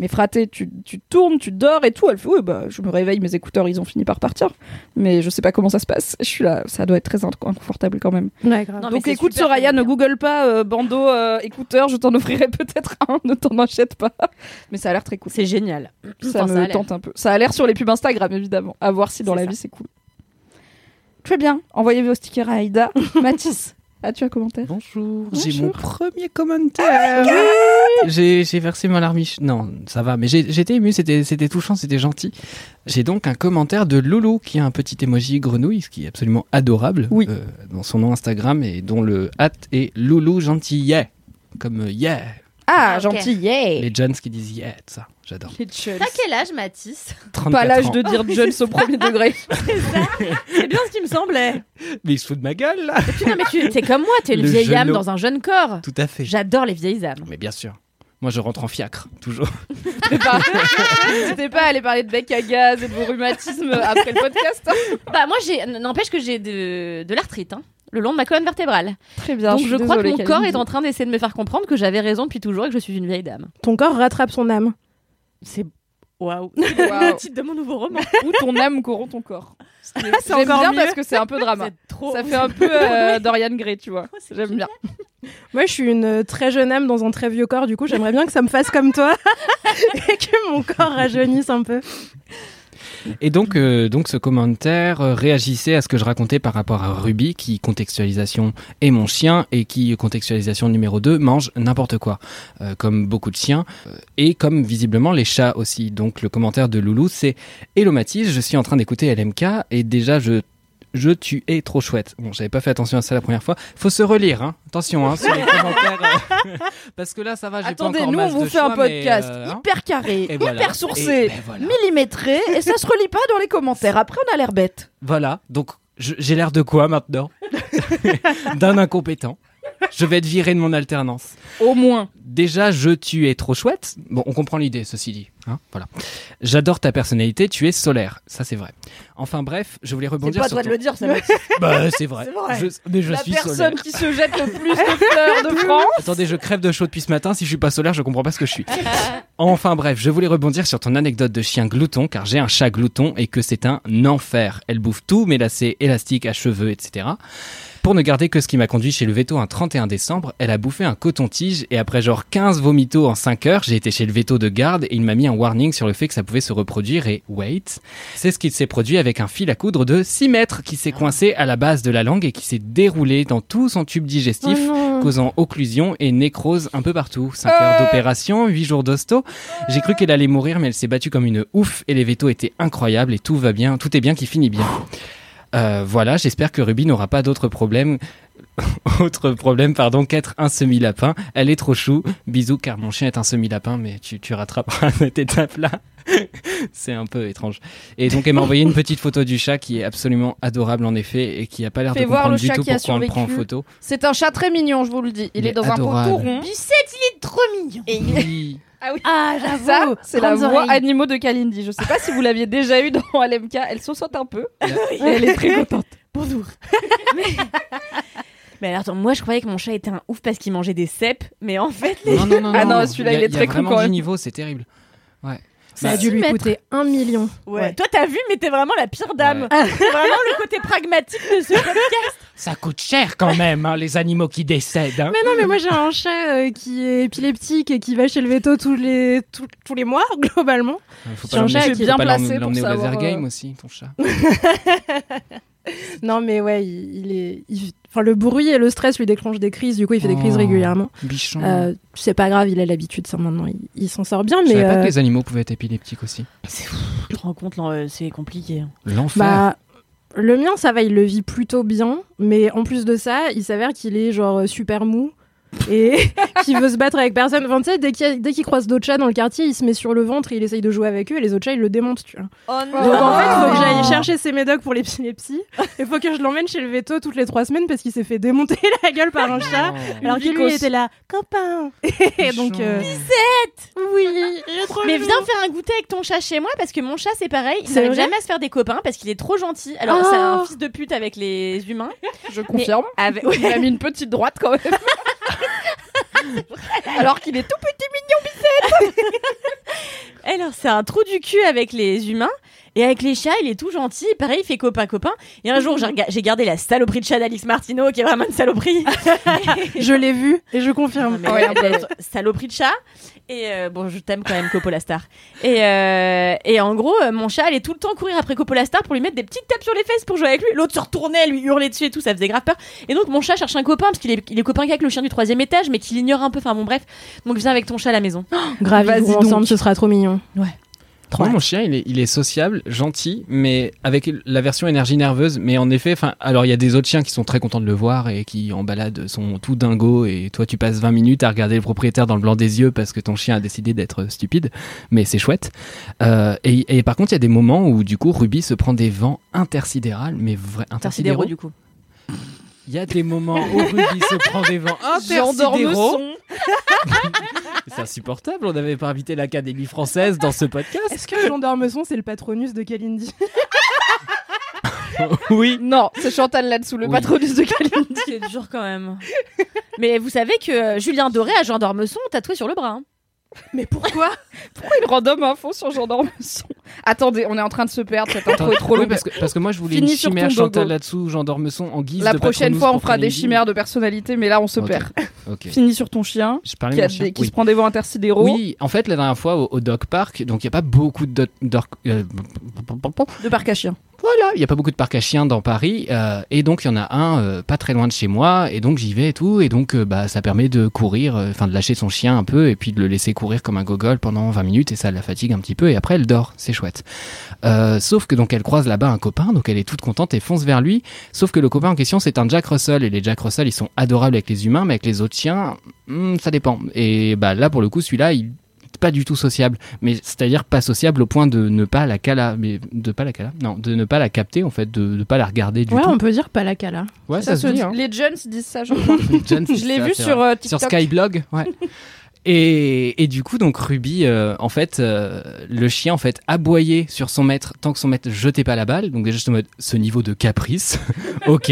Mais fraté, tu, tu tournes, tu dors et tout. Elle fait, oui, bah, je me réveille, mes écouteurs, ils ont fini par partir. Mais je sais pas comment ça se passe. Je suis là, ça doit être très inc- inconfortable quand même. Ouais, grave. Non, Donc écoute Soraya, ne google pas euh, bandeau euh, écouteur, je t'en offrirai peut-être un, ne t'en achète pas. Mais ça a l'air très cool. C'est génial. Ça Enfin, me tente un peu. Ça a l'air sur les pubs Instagram évidemment. À voir si dans la ça. vie c'est cool. Très bien. Envoyez vos stickers à Aïda. Mathis, as-tu un commentaire? Bonjour, Bonjour. j'ai mon premier commentaire. j'ai j'ai versé ma larmiche. Non, ça va, mais j'ai- j'étais ému, c'était c'était touchant, c'était gentil. J'ai donc un commentaire de Loulou qui a un petit emoji grenouille, ce qui est absolument adorable Oui. euh, dans son nom Instagram et dont le hâte est Loulou gentillet, comme euh, yeah. Ah, Ah, ok. gentil, yeah Les Jones qui disent yeah, tout ça, j'adore. T'as quel âge, Mathis? 34 Pas l'âge de dire jeunes au premier degré. C'est bien ce qui me semblait. Mais il se fout de ma gueule là. Et puis, non, mais tu t'es comme moi, t'es une Le vieille âme dans un jeune corps. Tout à fait. J'adore les vieilles âmes. Mais bien sûr. Moi, je rentre en fiacre, toujours. N'hésitez pas. Pas à aller parler de bec à gaz et de vos rhumatismes après le podcast. Bah moi, j'ai n'empêche que j'ai de, de l'arthrite, hein, le long de ma colonne vertébrale. Très bien. Donc je, crois que mon corps est en en train d'essayer de me faire comprendre que j'avais raison depuis toujours et que je suis une vieille dame. Ton corps rattrape son âme. C'est waouh. Le titre de mon nouveau roman. Ou ton âme corrompt ton corps. J'aime bien mieux. parce que c'est un peu drama. Trop. Ça fait un peu euh, Dorian Gray, tu vois. J'aime bien. Moi, je suis une euh, très jeune âme dans un très vieux corps. Du coup, j'aimerais bien que ça me fasse comme toi et que mon corps rajeunisse un peu. Et donc, euh, donc ce commentaire euh, réagissait à ce que je racontais par rapport à Ruby, qui contextualisation est mon chien et qui contextualisation numéro 2 mange n'importe quoi, euh, comme beaucoup de chiens et comme visiblement les chats aussi. Donc le commentaire de Loulou, c'est Hello Mathis, je suis en train d'écouter LMK et déjà je je tu es trop chouette. Bon, j'avais pas fait attention à ça la première fois. Faut se relire, hein. Attention, hein, sur les commentaires. euh, parce que là, ça va, j'ai pas Attendez, encore nous on masse vous de fait un choix, mais, podcast euh, hein. hyper carré, Et hyper sourcé, Et ben voilà. millimétré, et ça se relie pas dans les commentaires. Après, on a l'air bête. Voilà, donc je- j'ai l'air de quoi maintenant? D'un incompétent. Je vais être viré de mon alternance. Au moins. Déjà, je, tu es trop chouette. Bon, on comprend l'idée, ceci dit. Hein voilà. J'adore ta personnalité, tu es solaire. Ça, c'est vrai. Enfin, bref, je voulais C'est rebondir pas à sur toi de ton- le dire, ça Bah, c'est vrai. C'est vrai. Je- mais je la suis personne solaire. qui se jette le plus de fleurs de France. Attendez, je crève de chaud depuis ce matin. Si je suis pas solaire, je comprends pas ce que je suis. Enfin bref, je voulais rebondir sur ton anecdote de chien glouton, car j'ai un chat glouton et que c'est un enfer. Elle bouffe tout, mes lacets élastiques à cheveux, etc. Pour ne garder que ce qui m'a conduit chez le veto un 31 décembre, elle a bouffé un coton-tige et après genre 15 vomitos en 5 heures, j'ai été chez le veto de garde et il m'a mis un warning sur le fait que ça pouvait se reproduire et wait, c'est ce qui s'est produit avec un fil à coudre de 6 mètres qui s'est coincé à la base de la langue et qui s'est déroulé dans tout son tube digestif causant occlusion et nécrose un peu partout. 5 heures d'opération, 8 jours d'hosto. J'ai cru qu'elle allait mourir, mais elle s'est battue comme une ouf et les vétos étaient incroyables et tout va bien, tout est bien qui finit bien. Euh, voilà, j'espère que Ruby n'aura pas d'autres problèmes. Autre problème, pardon, qu'être un semi-lapin. Elle est trop chou. Bisous, car mon chien est un semi-lapin, mais tu, tu rattraperas cette étape-là. C'est un peu étrange. Et donc, elle m'a envoyé une petite photo du chat qui est absolument adorable en effet et qui a pas l'air de Fais voir comprendre le du chat tout qui a pourquoi on le prend en photo. C'est un chat très mignon, je vous le dis. Il, Il est est dans un pot adorable. tout rond. Lucette, il est trop mignon. Et Oui. Ah, j'avoue. ça, c'est la Grandes voix oreilles. animaux de Kalindi. Je sais pas si vous l'aviez déjà eu dans LMK. Elle saute un peu. Et elle est très contente. Bonjour. mais alors, attends, moi je croyais que mon chat était un ouf parce qu'il mangeait des cèpes, mais en fait, les... Non, non, non, Ah non, non. celui-là, il est très con quand niveau, c'est terrible. Ouais. Ça a Bah, dû lui mettre. coûter un million. Ouais. Ouais. Toi, t'as vu, mais t'es vraiment la pire dame. Ouais. C'est vraiment le côté pragmatique de ce podcast. Ça coûte cher quand même, hein, les animaux qui décèdent. hein. Mais non, mais moi j'ai un chat euh, qui est épileptique et qui va chez le veto tous les, tous, tous les mois, globalement. Faut C'est un chat qui est bien pas placé pour l'emmener au laser savoir, game euh, aussi, ton chat. Non, mais ouais, il, il est. il- Enfin, le bruit et le stress lui déclenchent des crises, du coup, il fait des crises Oh, régulièrement. Bichon. Euh, c'est pas grave, il a l'habitude, ça maintenant, il, il s'en sort bien, Je mais. savais pas euh, que les animaux pouvaient être épileptiques aussi. Tu te rends compte, là, euh, c'est compliqué. L'enfer. Bah, le mien, ça va, il le vit plutôt bien. Mais en plus de ça, il s'avère qu'il est genre super mou et qu'il veut se battre avec personne. Enfin, tu sais, dès qu'il dès qu'il croise d'autres chats dans le quartier, il se met sur le ventre et il essaye de jouer avec eux et les autres chats, ils le démontent, tu vois. Oh Donc en fait, il faut que j'aille non chercher ses médocs pour l'épilepsie. Il faut que je l'emmène chez le veto toutes les trois semaines parce qu'il s'est fait démonter la gueule par un chat. Alors que lui vicose. il était là, copain. Et donc, euh, oui, il est trop Mais viens faire un goûter avec ton chat chez moi parce que mon chat c'est pareil, il n'arrive jamais à se faire des copains parce qu'il est trop gentil. Alors Oh. c'est un fils de pute avec les humains. Je confirme. Avec... Il a mis une petite droite quand même. Alors qu'il est tout petit. Alors c'est un trou du cul avec les humains et avec les chats il est tout gentil. Pareil il fait copain copain. Et un jour j'ai gardé la saloperie de chat d'Alix Martineau qui est vraiment une saloperie. Je l'ai vu et je confirme. Ouais, saloperie de chat. Et euh, bon, je t'aime quand même, Coppola Star. Et, euh, et en gros, euh, mon chat allait tout le temps courir après Coppola Star pour lui mettre des petites tapes sur les fesses pour jouer avec lui. L'autre se retournait, lui hurlait dessus et tout, ça faisait grave peur. Et donc, mon chat cherche un copain parce qu'il est, il est copain qu'avec le chien du troisième étage, mais qu'il ignore un peu. Enfin bon, bref. Donc, viens avec ton chat à la maison. Grave, vont donc. ensemble, ce sera trop mignon. Mon chien, il est, il est sociable, gentil, mais avec la version énergie nerveuse. Mais en effet, enfin, alors il y a des autres chiens qui sont très contents de le voir et qui en balade sont tout dingos. Et toi, tu passes 20 minutes à regarder le propriétaire dans le blanc des yeux parce que ton chien a décidé d'être stupide. Mais c'est chouette. Euh, et, et par contre, il y a des moments où du coup, Ruby se prend des vents intersidérales, mais vrai Intersidéraux, intersidéraux. du coup. Il y a des moments où Ruby se prend des vents intersidéraux. C'est insupportable. On n'avait pas invité l'Académie française dans ce podcast. Est-ce que Jean d'Ormesson, c'est le patronus de Kalindi? Oui. Non, c'est Chantal là-dessous, le Oui. patronus de Kalindi. C'est dur quand même. Mais vous savez que euh, Julien Doré a Jean d'Ormesson tatoué sur le bras. hein. Mais pourquoi Pourquoi il random info sur Jean d'Ormesson Attendez, on est en train de se perdre, cette intro est trop Oui, longue. parce, que, parce que moi je voulais Finis une sur ton chimère. Chantal là-dessous, Jean d'Ormesson en guise La de prochaine fois, on fera des chimères de personnalité, mais là, on se perd. Ok. Finis sur ton chien, Je qui, a chien. des- qui Oui. se prend des voix intersidéraux. Oui, en fait, la dernière fois au, au Dog Park, donc il n'y a pas beaucoup de. doc- euh, De parc à chiens. Voilà, il n'y a pas beaucoup de parcs à chiens dans Paris, euh, et donc il y en a un euh, pas très loin de chez moi, et donc j'y vais et tout, et donc euh, bah, ça permet de courir, euh, enfin de lâcher son chien un peu, et puis de le laisser courir comme un gogol pendant 20 minutes, et ça la fatigue un petit peu, et après elle dort, c'est chouette. Sauf que donc elle croise là-bas un copain, donc elle est toute contente et fonce vers lui, sauf que le copain en question c'est un Jack Russell, et les Jack Russell ils sont adorables avec les humains, mais avec les autres chiens, hmm, ça dépend. Et bah là pour le coup celui-là il pas du tout sociable, mais c'est-à-dire pas sociable au point de ne pas la cala, mais de pas la cala, non, de ne pas la capter en fait, de ne pas la regarder du Ouais, tout. on peut dire pas la cala. Ouais, ça, se dit. Hein. Les jeunes disent ça, je crois. Je l'ai ça, vu sur euh, sur TikTok. Skyblog, ouais. Et, et du coup, donc Ruby, euh, en fait, euh, le chien en fait aboyait sur son maître tant que son maître jetait pas la balle. Donc déjà, juste en mode ce niveau de caprice, ok.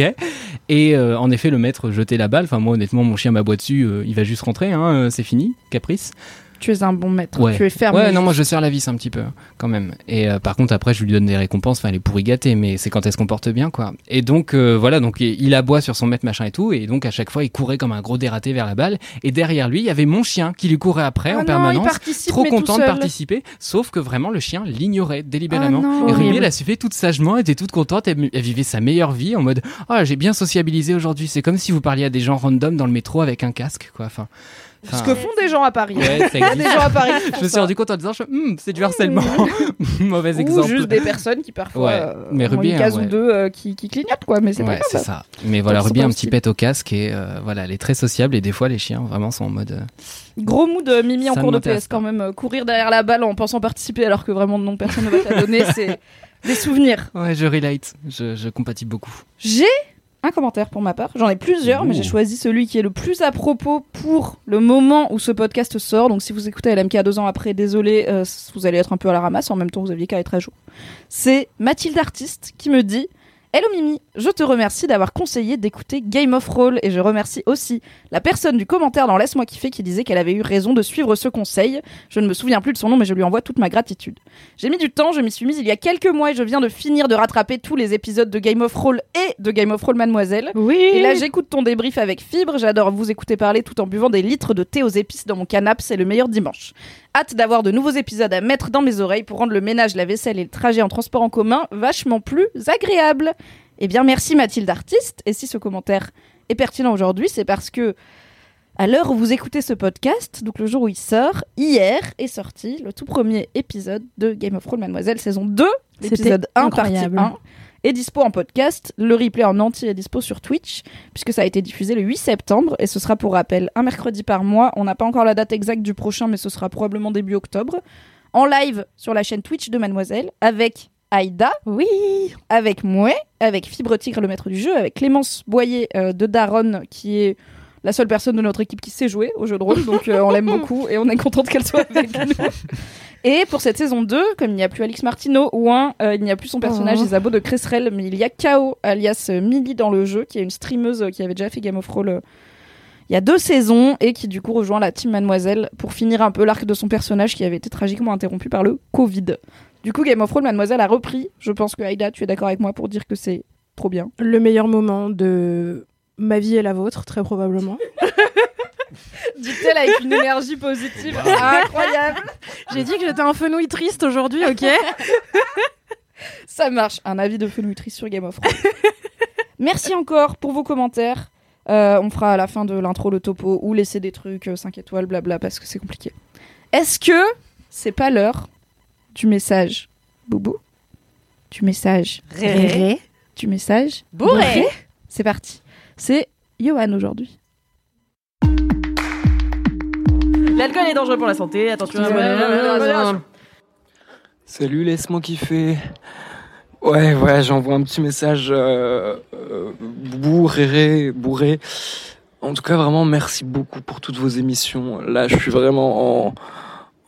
Et euh, en effet, le maître jetait la balle. Enfin moi, honnêtement, mon chien m'aboie dessus, il va juste rentrer, hein, c'est fini, caprice. Tu es un bon maître. Ouais. Tu es ferme. Ouais, non, moi je serre la vis un petit peu, quand même. Et euh, par contre, après, je lui donne des récompenses. Enfin, elle est pourri gâtée, mais c'est quand elle se comporte bien, quoi. Et donc, euh, voilà, donc il aboie sur son maître, machin et tout. Et donc, à chaque fois, il courait comme un gros dératé vers la balle. Et derrière lui, il y avait mon chien qui lui courait après Ah en non, permanence. Trop content de participer, sauf que vraiment le chien l'ignorait délibérément. Ah non. et Horrible. elle a suivi toute sagement, elle était toute contente, elle, elle vivait sa meilleure vie en mode Ah, j'ai bien sociabilisé aujourd'hui. C'est comme si vous parliez à des gens random dans le métro avec un casque, quoi. Enfin, Ce que font des gens à Paris. Ouais, ça des gens à Paris. je me suis rendu compte en disant, Hmm, c'est du harcèlement. Mauvais Ou exemple. juste des personnes qui parfois Ouais, euh, mais ont Ruby, une case hein, ouais. ou deux euh, qui, qui clignotent quoi mais c'est pas Ouais, c'est ça. Mais voilà, Donc, Ruby un petit pet au casque et euh, voilà, elle est très sociable et des fois les chiens vraiment sont en mode. euh, gros mood Mimi en cours de PS quand même courir derrière la balle en pensant participer alors que vraiment non personne ne va te la donner c'est des souvenirs Ouais, je relate, je, je compatis beaucoup. j'ai un commentaire pour ma part. J'en ai plusieurs mais j'ai choisi celui qui est le plus à propos pour le moment où ce podcast sort. Donc si vous écoutez LMK deux ans après désolé euh, vous allez être un peu à la ramasse. En même temps vous aviez qu'à être à jour. C'est Mathilde Artiste qui me dit Hello Mimi, je te remercie d'avoir conseillé d'écouter Game of Roll et je remercie aussi la personne du commentaire dans Laisse-moi kiffer qui disait qu'elle avait eu raison de suivre ce conseil. Je ne me souviens plus de son nom mais je lui envoie toute ma gratitude. J'ai mis du temps, je m'y suis mise il y a quelques mois et je viens de finir de rattraper tous les épisodes de Game of Roll et de Game of Roll Mademoiselle. Oui. Et là, j'écoute ton débrief avec fibre. J'adore vous écouter parler tout en buvant des litres de thé aux épices dans mon canapé. C'est le meilleur dimanche. Hâte d'avoir de nouveaux épisodes à mettre dans mes oreilles pour rendre le ménage, la vaisselle et le trajet en transport en commun vachement plus agréable. Eh bien, merci Mathilde Artiste. Et si ce commentaire est pertinent aujourd'hui, c'est parce que à l'heure où vous écoutez ce podcast, donc le jour où il sort, hier est sorti le tout premier épisode de Game of Thrones Mademoiselle saison 2, C'était l'épisode 1 partie incroyable. 1 est dispo en podcast. Le replay en entier est dispo sur Twitch, puisque ça a été diffusé le 8 septembre, et ce sera pour rappel un mercredi par mois. On n'a pas encore la date exacte du prochain, mais ce sera probablement début octobre. En live sur la chaîne Twitch de Mademoiselle, avec Aïda, Oui. avec Mouet, avec Fibre Tigre, le maître du jeu, avec Clémence Boyer euh, de Daron, qui est la seule personne de notre équipe qui sait jouer au jeu de rôle, donc euh, on l'aime beaucoup et on est contente qu'elle soit avec nous. Et pour cette saison 2, comme il n'y a plus Alix Martineau ou un, euh, il n'y a plus son personnage Oh. Isabeau de Cresserelle, mais il y a Kao, alias Millie dans le jeu, qui est une streameuse qui avait déjà fait Game of Thrones il y a deux saisons et qui du coup rejoint la team Mademoiselle pour finir un peu l'arc de son personnage qui avait été tragiquement interrompu par le Covid. Du coup, Game of Thrones Mademoiselle a repris. Je pense que Aïda, tu es d'accord avec moi pour dire que c'est trop bien. Le meilleur moment de ma vie et la vôtre, très probablement. Dit-elle avec une énergie positive incroyable. J'ai dit que j'étais un fenouil triste aujourd'hui, ok Ça marche. Un avis de fenouitrice sur Game of Thrones. Merci encore pour vos commentaires. Euh, on fera à la fin de l'intro le topo ou laisser des trucs 5 étoiles, blabla, parce que c'est compliqué. Est-ce que c'est pas l'heure du message Boubou Du message Réré. Du message Bourré. C'est parti. C'est Johan aujourd'hui. L'alcool est dangereux pour la santé, attention. Salut, laisse-moi kiffer. Ouais, ouais, j'envoie un petit message euh, euh, bourré, bourré. En tout cas, vraiment, merci beaucoup pour toutes vos émissions. Là, je suis vraiment en,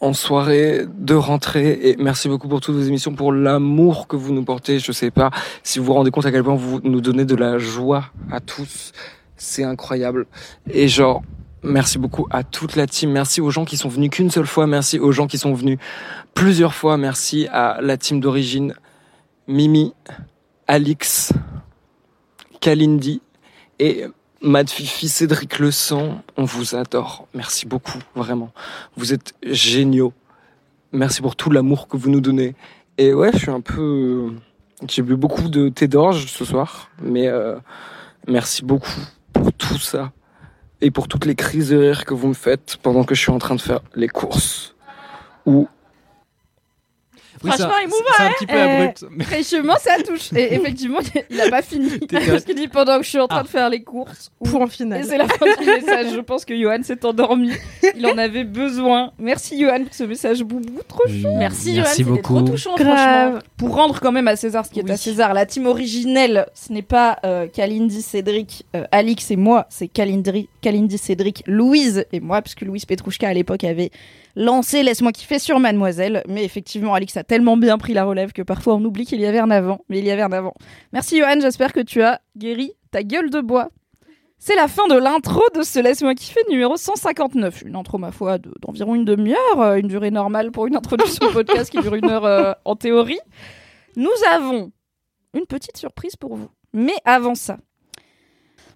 en soirée de rentrée et merci beaucoup pour toutes vos émissions, pour l'amour que vous nous portez. Je sais pas si vous vous rendez compte à quel point vous nous donnez de la joie à tous. C'est incroyable. Et genre, Merci beaucoup à toute la team. Merci aux gens qui sont venus qu'une seule fois. Merci aux gens qui sont venus plusieurs fois. Merci à la team d'origine. Mimi, Alix, Kalindi et Mad Fifi, Cédric Le Sang. On vous adore. Merci beaucoup, vraiment. Vous êtes géniaux. Merci pour tout l'amour que vous nous donnez. Et ouais, je suis un peu... J'ai bu beaucoup de thé d'orge ce soir. Mais euh, merci beaucoup pour tout ça et pour toutes les crises de rire que vous me faites pendant que je suis en train de faire les courses. Ou Franchement, un- émouvant, C'est un petit peu Eh, abrupt. mais- Fraîchement, ça touche. Et effectivement, il a pas fini. Parce qu'il dit pendant que je suis en train Ah. de faire les courses. Point Et final. c'est la fin du message. Je pense que Johan s'est endormi. Il en avait besoin. Merci Johan pour ce message boubou. Trop chou. Merci, Johan, Merci c'était beaucoup. trop touchant, Grave. franchement. Pour rendre quand même à César ce qui est Oui. à César, la team originelle, ce n'est pas euh, Kalindi, Cédric, euh, Alix et moi, c'est Kalindri, Kalindi, Cédric, Louise et moi, puisque Louise Petrouchka à l'époque avait lancé Laisse-moi kiffer sur Mademoiselle. Mais effectivement, Alix a tellement bien pris la relève que parfois on oublie qu'il y avait un avant. Mais il y avait un avant. Merci Johan, j'espère que tu as guéri ta gueule de bois. C'est la fin de l'intro de ce Laisse-moi kiffer numéro 159. Une intro, ma foi, de- d'environ une demi-heure, euh, une durée normale pour une introduction au podcast qui dure une heure euh, en théorie. Nous avons une petite surprise pour vous. Mais avant ça,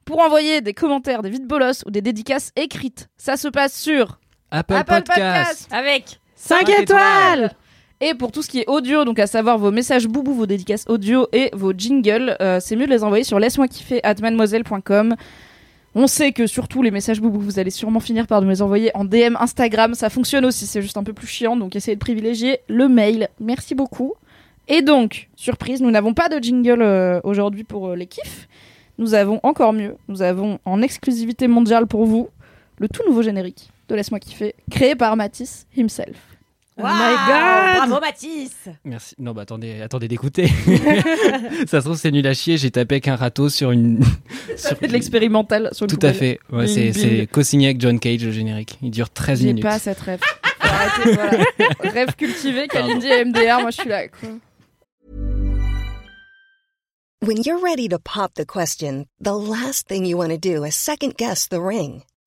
pour envoyer des commentaires, des vides bolos ou des dédicaces écrites, ça se passe sur Apple, Apple Podcast. Avec 5 Cinq étoiles Et pour tout ce qui est audio, donc à savoir vos messages boubou, vos dédicaces audio et vos jingles, euh, c'est mieux de les envoyer sur laisse-moi kiffer at mademoiselle.com. On sait que surtout les messages boubou, vous allez sûrement finir par nous les envoyer en DM Instagram. Ça fonctionne aussi, c'est juste un peu plus chiant, donc essayez de privilégier le mail. Merci beaucoup. Et donc, surprise, nous n'avons pas de jingle euh, aujourd'hui pour euh, les kiffs. Nous avons encore mieux, nous avons en exclusivité mondiale pour vous le tout nouveau générique de Laisse-moi kiffer, créé par Matisse himself. Oh my god Bravo Mathis Merci. Non, bah attendez, attendez d'écouter. ça se trouve, c'est nul à chier. J'ai tapé avec un râteau sur une. sur- fait de l'expérimental sur le Tout à fait. Ouais, c'est, c'est co-signé avec John Cage, le générique. Il dure 13 J'ai minutes. pas cette rêve. Faut arrêter, voilà. Rêve cultivé, Kalindi et MDR, moi je suis là. Quoi. When you're ready to pop the question, the last thing you want to do is second guess the ring.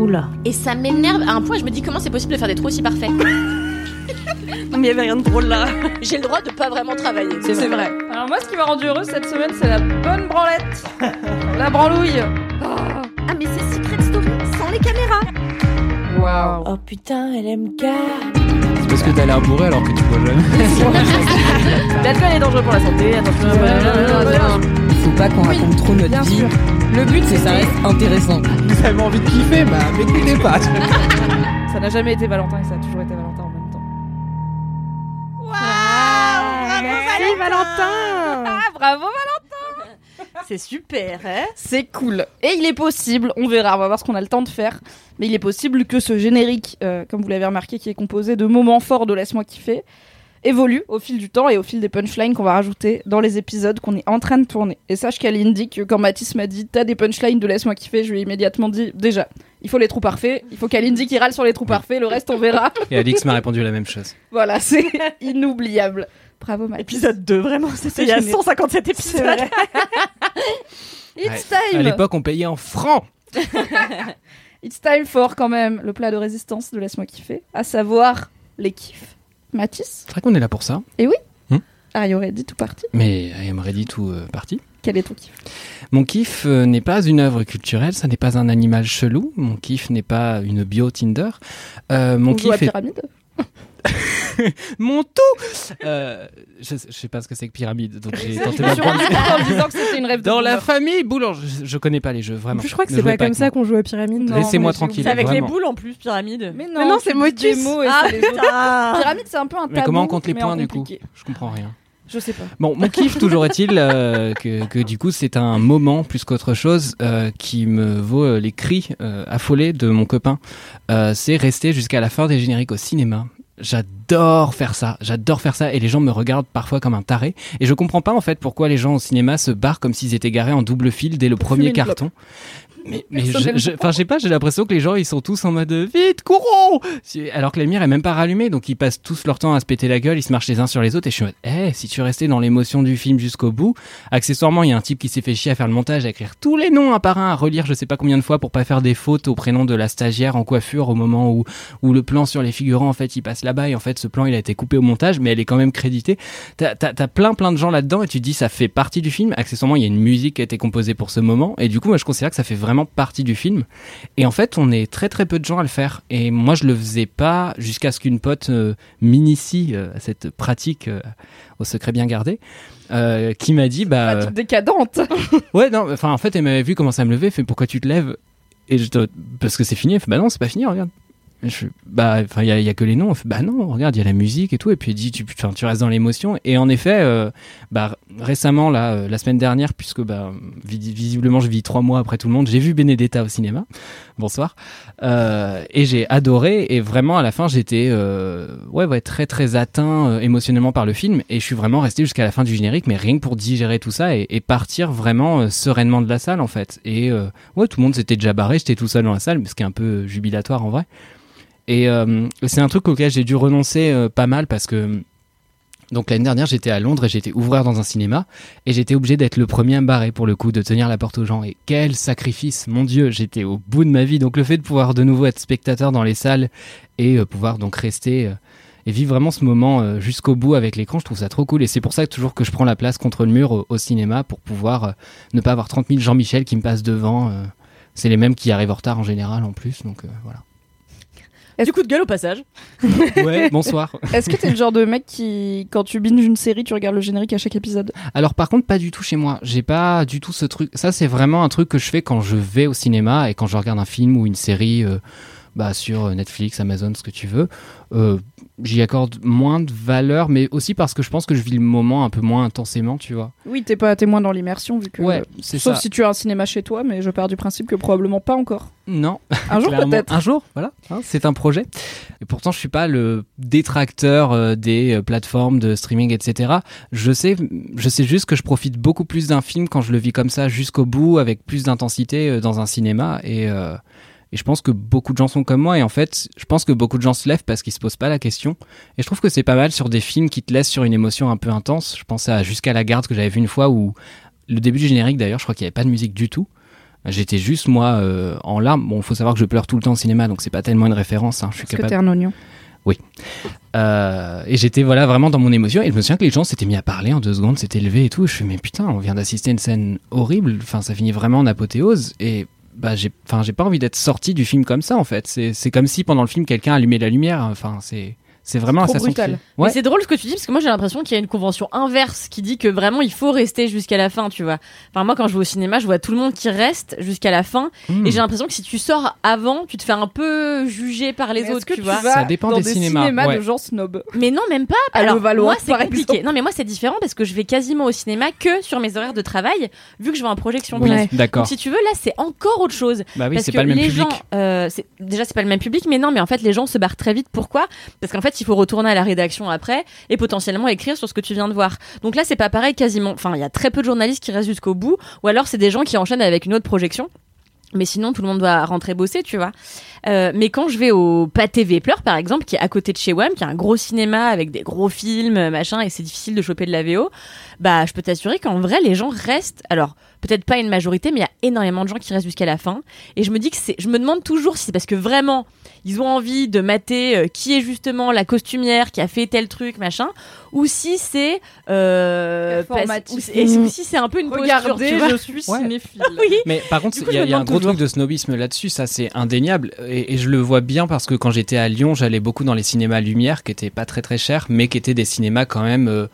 Oula. Et ça m'énerve à un point, je me dis comment c'est possible de faire des trous aussi parfaits? Mais il y avait rien de drôle là. J'ai le droit de pas vraiment travailler. C'est vrai. Alors moi, ce qui m'a rendu heureuse cette semaine, c'est la bonne branlette. la branlouille. Ah mais c'est Secret Story sans les caméras. Waouh. Oh putain, elle aime garde. C'est parce que t'as l'air bourré alors que tu bois jamais. L'alcool est dangereux pour la santé, attention. Faut pas qu'on raconte trop notre Bien vie. sûr. Le but, c'est que ça reste intéressant. Vous avez envie de kiffer Bah, m'écoutez pas. Ça n'a jamais été Valentin et ça a toujours été Valentin en même temps. Merci Valentin Ah, bravo C'est super, hein C'est cool. Et il est possible, on verra, on va voir ce qu'on a le temps de faire, mais il est possible que ce générique, euh, comme vous l'avez remarqué, qui est composé de moments forts de Laisse-moi kiffer, évolue au fil du temps et au fil des punchlines qu'on va rajouter dans les épisodes qu'on est en train de tourner. Et sache qu'Aline que quand Mathis m'a dit t'as des punchlines de Laisse-moi kiffer, je lui ai immédiatement dit déjà, il faut les trous parfaits, il faut qu'Aline qui râle sur les trous parfaits, le reste on verra. Et Alix m'a répondu la même chose. voilà, c'est inoubliable. Bravo Mathis. Épisode 2, vraiment, c'était il y a génial. 157 épisodes. It's Ouais. À time l'époque, on payait en francs. It's time for quand même le plat de résistance de Laisse-moi kiffer, à savoir les kiffs. Mathis, C'est vrai qu'on est là pour ça. are you ready to party Mais I am ready to euh, party. Quel est ton kiff? Mon kiff euh, n'est pas une œuvre culturelle, ça n'est pas un animal chelou. Mon kiff n'est pas une bio Tinder. Euh, mon On joue à kiff est pyramide? mon tout. Euh, je, je sais pas ce que c'est que pyramide, donc j'ai Je tenté en disant que c'était une rêve de Dans la famille Boulanger, je, je connais pas les jeux En vraiment. plus, je crois que c'est pas comme avec ça qu'on joue à pyramide. Non, Laissez-moi tranquille. C'est avec vraiment. les boules en plus, pyramide. Mais non, Mais non, c'est motus. des mots et Ah. Pyramide, c'est un peu un tabou. Mais comment on compte les points du coup? Je comprends rien. Je sais pas. Bon, mon kiff, toujours est-il euh, que, que du coup, c'est un moment plus qu'autre chose euh, qui me vaut euh, les cris euh, affolés de mon copain. C'est rester jusqu'à la fin des génériques au cinéma. J'adore faire ça, j'adore faire ça et les gens me regardent parfois comme un taré et je comprends pas en fait pourquoi les gens au cinéma se barrent comme s'ils étaient garés en double fil dès le premier carton. Mais, je, enfin, je sais pas, j'ai l'impression que les gens ils sont tous en mode vite, courons Alors que la lumière est même pas rallumée, donc ils passent tous leur temps à se péter la gueule, ils se marchent les uns sur les autres et je suis en mode, eh, si tu restais dans l'émotion du film jusqu'au bout, accessoirement il y a un type qui s'est fait chier à faire le montage, à écrire tous les noms un par un, à relire je sais pas combien de fois pour pas faire des fautes au prénom de la stagiaire en coiffure au moment où, où le plan sur les figurants en fait il passe là-bas et en fait ce plan il a été coupé au montage mais elle est quand même créditée. T'as, t'as, t'as plein plein de gens là-dedans et tu te dis ça fait partie du film. Accessoirement il y a une musique qui a été composée pour ce moment et du coup moi je considère que ça fait vraiment partie du film. Et en fait on est très très peu de gens à le faire et moi je le faisais pas jusqu'à ce qu'une pote euh, m'initie euh, à cette pratique euh, au secret bien gardé. qui m'a dit bah Pratique décadente. Ouais, non, enfin, en fait, elle m'avait vu commencer à me lever, fait pourquoi tu te lèves? Et je te- parce que c'est fini. Elle fait bah non, c'est pas fini, regarde. Bah, il y, a- que les noms. Bah non, regarde, il y a la musique et tout. Et puis dit, tu, tu restes dans l'émotion. Et en effet, euh, bah, récemment, là, euh, la semaine dernière, puisque bah, vis- visiblement, je vis trois mois après tout le monde, j'ai vu Benedetta au cinéma. Bonsoir. Euh, et j'ai adoré. Et vraiment, à la fin, j'étais, ouais, très, très atteint émotionnellement par le film. Et je suis vraiment resté jusqu'à la fin du générique, mais rien que pour digérer tout ça et, et partir vraiment sereinement de la salle, en fait. Et ouais, tout le monde s'était déjà barré. J'étais tout seul dans la salle, ce qui est un peu jubilatoire en vrai. Et euh, c'est un truc auquel j'ai dû renoncer euh, pas mal parce que donc l'année dernière j'étais à Londres et j'étais ouvreur dans un cinéma et j'étais obligé d'être le premier à me barrer pour le coup, de tenir la porte aux gens. Et quel sacrifice, mon Dieu, j'étais au bout de ma vie. Donc le fait de pouvoir de nouveau être spectateur dans les salles et euh, pouvoir donc rester et vivre vraiment ce moment jusqu'au bout avec l'écran, je trouve ça trop cool. Et c'est pour ça que toujours que je prends la place contre le mur au, au cinéma pour pouvoir ne pas avoir 30 000 Jean-Michel qui me passent devant. c'est les mêmes qui arrivent en retard en général en plus, donc voilà. Du coup de gueule au passage. Ouais, bonsoir. Est-ce que t'es le genre de mec qui, quand tu binges une série, tu regardes le générique à chaque épisode? Alors par contre pas du tout chez moi. J'ai pas du tout ce truc. Ça c'est vraiment un truc que je fais quand je vais au cinéma et quand je regarde un film ou une série euh, bah, sur euh, Netflix, Amazon, ce que tu veux. Euh, J'y accorde moins de valeur, mais aussi parce que je pense que je vis le moment un peu moins intensément, tu vois. Oui, t'es pas témoin dans l'immersion vu que. Ouais, c'est Sauf ça. si tu as un cinéma chez toi, mais je pars du principe que probablement pas encore. Non. Un jour peut-être. Un jour, voilà. hein, c'est un projet. Et pourtant, je suis pas le détracteur euh, des euh, plateformes de streaming, etc. Je sais, je sais juste que je profite beaucoup plus d'un film quand je le vis comme ça jusqu'au bout, avec plus d'intensité dans un cinéma. Et, et je pense que beaucoup de gens sont comme moi. Et en fait, je pense que beaucoup de gens se lèvent parce qu'ils se posent pas la question. Et je trouve que c'est pas mal sur des films qui te laissent sur une émotion un peu intense. Je pense à Jusqu'à la garde que j'avais vu une fois où le début du générique d'ailleurs, je crois qu'il y avait pas de musique du tout. J'étais juste moi euh, en larmes. Bon, faut savoir que je pleure tout le temps au cinéma, donc c'est pas tellement une référence. Hein. Je suis Est-ce que capable. t'es un oignon Euh, et j'étais voilà vraiment dans mon émotion. Et je me souviens que les gens s'étaient mis à parler en deux secondes, s'étaient levés et tout. Je suis mais putain, on vient d'assister à une scène horrible. Enfin, ça finit vraiment en apothéose. Et bah j'ai, enfin j'ai pas envie d'être sorti du film comme ça en fait. C'est, comme si pendant le film quelqu'un allumait la lumière. Enfin c'est, c'est vraiment trop brutal. qui- Ouais. Mais c'est drôle ce que tu dis parce que moi j'ai l'impression qu'il y a une convention inverse qui dit que vraiment il faut rester jusqu'à la fin, tu vois. Enfin moi quand je vais au cinéma, je vois tout le monde qui reste jusqu'à la fin Hmm. et j'ai l'impression que si tu sors avant, tu te fais un peu juger par les Mais autres, que tu tu vois. vas Ça dépend dans des des cinémas, ouais. de gens snobs Mais non, même pas. À Alors Levallois, moi c'est compliqué. exemple. Non mais moi c'est différent parce que je vais quasiment au cinéma que sur mes horaires de travail vu que je vais en projection Oui, presse. d'accord. Donc si tu veux là c'est encore autre chose. Bah oui, parce c'est que pas le même les public. gens, euh, déjà c'est pas le même public, mais non, mais en fait les gens se barrent très vite. Pourquoi? Parce qu'en fait il faut retourner à la rédaction après et potentiellement écrire sur ce que tu viens de voir. Donc là c'est pas pareil quasiment. Enfin il y a très peu de journalistes qui restent jusqu'au bout, ou alors c'est des gens qui enchaînent avec une autre projection. Mais sinon, tout le monde doit rentrer bosser, tu vois. Euh, mais quand je vais au Pâté Vépleur, par exemple, qui est à côté de chez WAM, qui est un gros cinéma avec des gros films, machin, et c'est difficile de choper de la VO, bah, je peux t'assurer qu'en vrai, les gens restent. Alors, peut-être pas une majorité, mais il y a énormément de gens qui restent jusqu'à la fin. Et je me dis que c'est, je me demande toujours si c'est parce que vraiment, ils ont envie de mater euh, qui est justement la costumière qui a fait tel truc, machin, ou si c'est, euh, parce- ou et si c'est un peu une posture, Regardez, tu vois. je suis Ouais. cinéphile. Oui. Mais par contre, Du coup, il y a, je me il y a un demande gros toujours. truc de snobisme là-dessus, ça c'est indéniable. Et, et je le vois bien parce que quand j'étais à Lyon, j'allais beaucoup dans les cinémas Lumière, qui étaient pas très très chers, mais qui étaient des cinémas quand même, euh,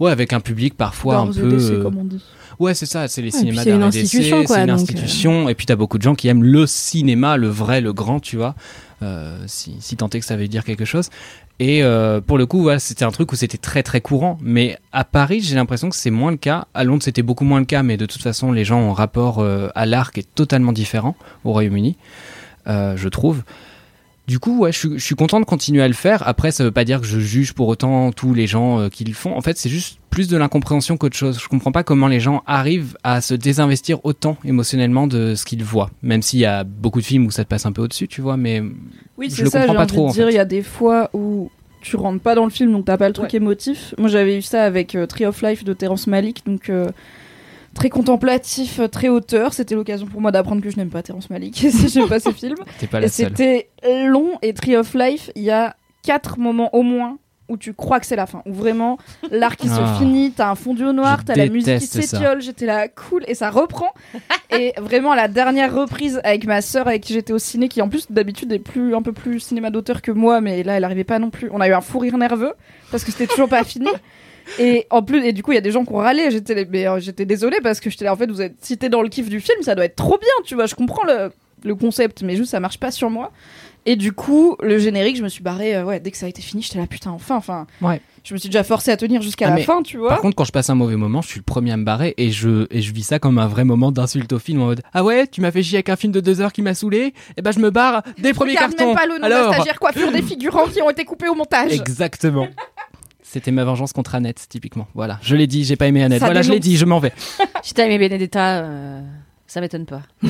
ouais, avec un public parfois un peu. Euh, comme on dit. Ouais, c'est ça, c'est les cinémas c'est une d'art et d'essai, institution, quoi, C'est une donc, euh. institution, et puis t'as beaucoup de gens qui aiment le cinéma, le vrai, le grand, tu vois. Euh, si, si tant est que ça veut dire quelque chose. Et euh, pour le coup, c'était un truc où c'était très très courant. Mais à Paris, j'ai l'impression que c'est moins le cas. À Londres, c'était beaucoup moins le cas. Mais de toute façon, les gens ont un rapport euh, à l'art qui est totalement différent au Royaume-Uni, euh, je trouve. Du coup, ouais, je, suis- je suis content de continuer à le faire. Après, ça veut pas dire que je juge pour autant tous les gens euh, qui le font. En fait, c'est juste plus de l'incompréhension qu'autre chose. Je comprends pas comment les gens arrivent à se désinvestir autant émotionnellement de ce qu'ils voient. Même s'il y a beaucoup de films où ça te passe un peu au-dessus, tu vois. Mais Oui, Je c'est le ça, comprends pas envie trop, de en dire, fait. il y a des fois où tu rentres pas dans le film, donc t'as pas le truc émotif. Moi, j'avais eu ça avec euh, Tree of Life de Terrence Malick, donc euh, très contemplatif, euh, très auteur. C'était l'occasion pour moi d'apprendre que je n'aime pas Terrence Malick, si j'aime pas ses films. pas la c'était long, et Tree of Life, il y a quatre moments au moins où tu crois que c'est la fin, où vraiment l'arc qui Ah. se finit, t'as un fondu au noir, t'as la musique qui s'étiole, j'étais là cool et ça reprend. et vraiment la dernière reprise avec ma sœur avec qui j'étais au ciné, qui en plus d'habitude est plus un peu plus cinéma d'auteur que moi, mais là elle arrivait pas non plus. On a eu un fou rire nerveux parce que c'était toujours pas fini. Et en plus, et du coup, il y a des gens qui ont râlé. J'étais, mais euh, j'étais désolée parce que j'étais là. En fait, vous êtes cité dans le kiff du film, ça doit être trop bien, tu vois. Je comprends le, le concept, mais juste ça marche pas sur moi. Et du coup, le générique, je me suis barrée. euh, ouais, dès que ça a été fini, j'étais là, putain, enfin, enfin. Ouais. Je me suis déjà forcée à tenir jusqu'à Ah, la mais fin, tu vois. Par contre, quand je passe un mauvais moment, je suis le premier à me barrer et je, et je vis ça comme un vrai moment d'insulte au film en mode Ah ouais, tu m'as fait chier avec un film de deux heures qui m'a saoulé Et ben je me barre des premiers Regarde cartons. même pas le nom de Alors, stagiaire coiffure des figurants qui ont été coupés au montage. exactement. C'était ma vengeance contre Annette, typiquement. Voilà, je l'ai dit, j'ai pas aimé Annette. Ça voilà, je l'ai dit, je m'en vais. Si t'as aimé Benedetta, euh, ça m'étonne pas.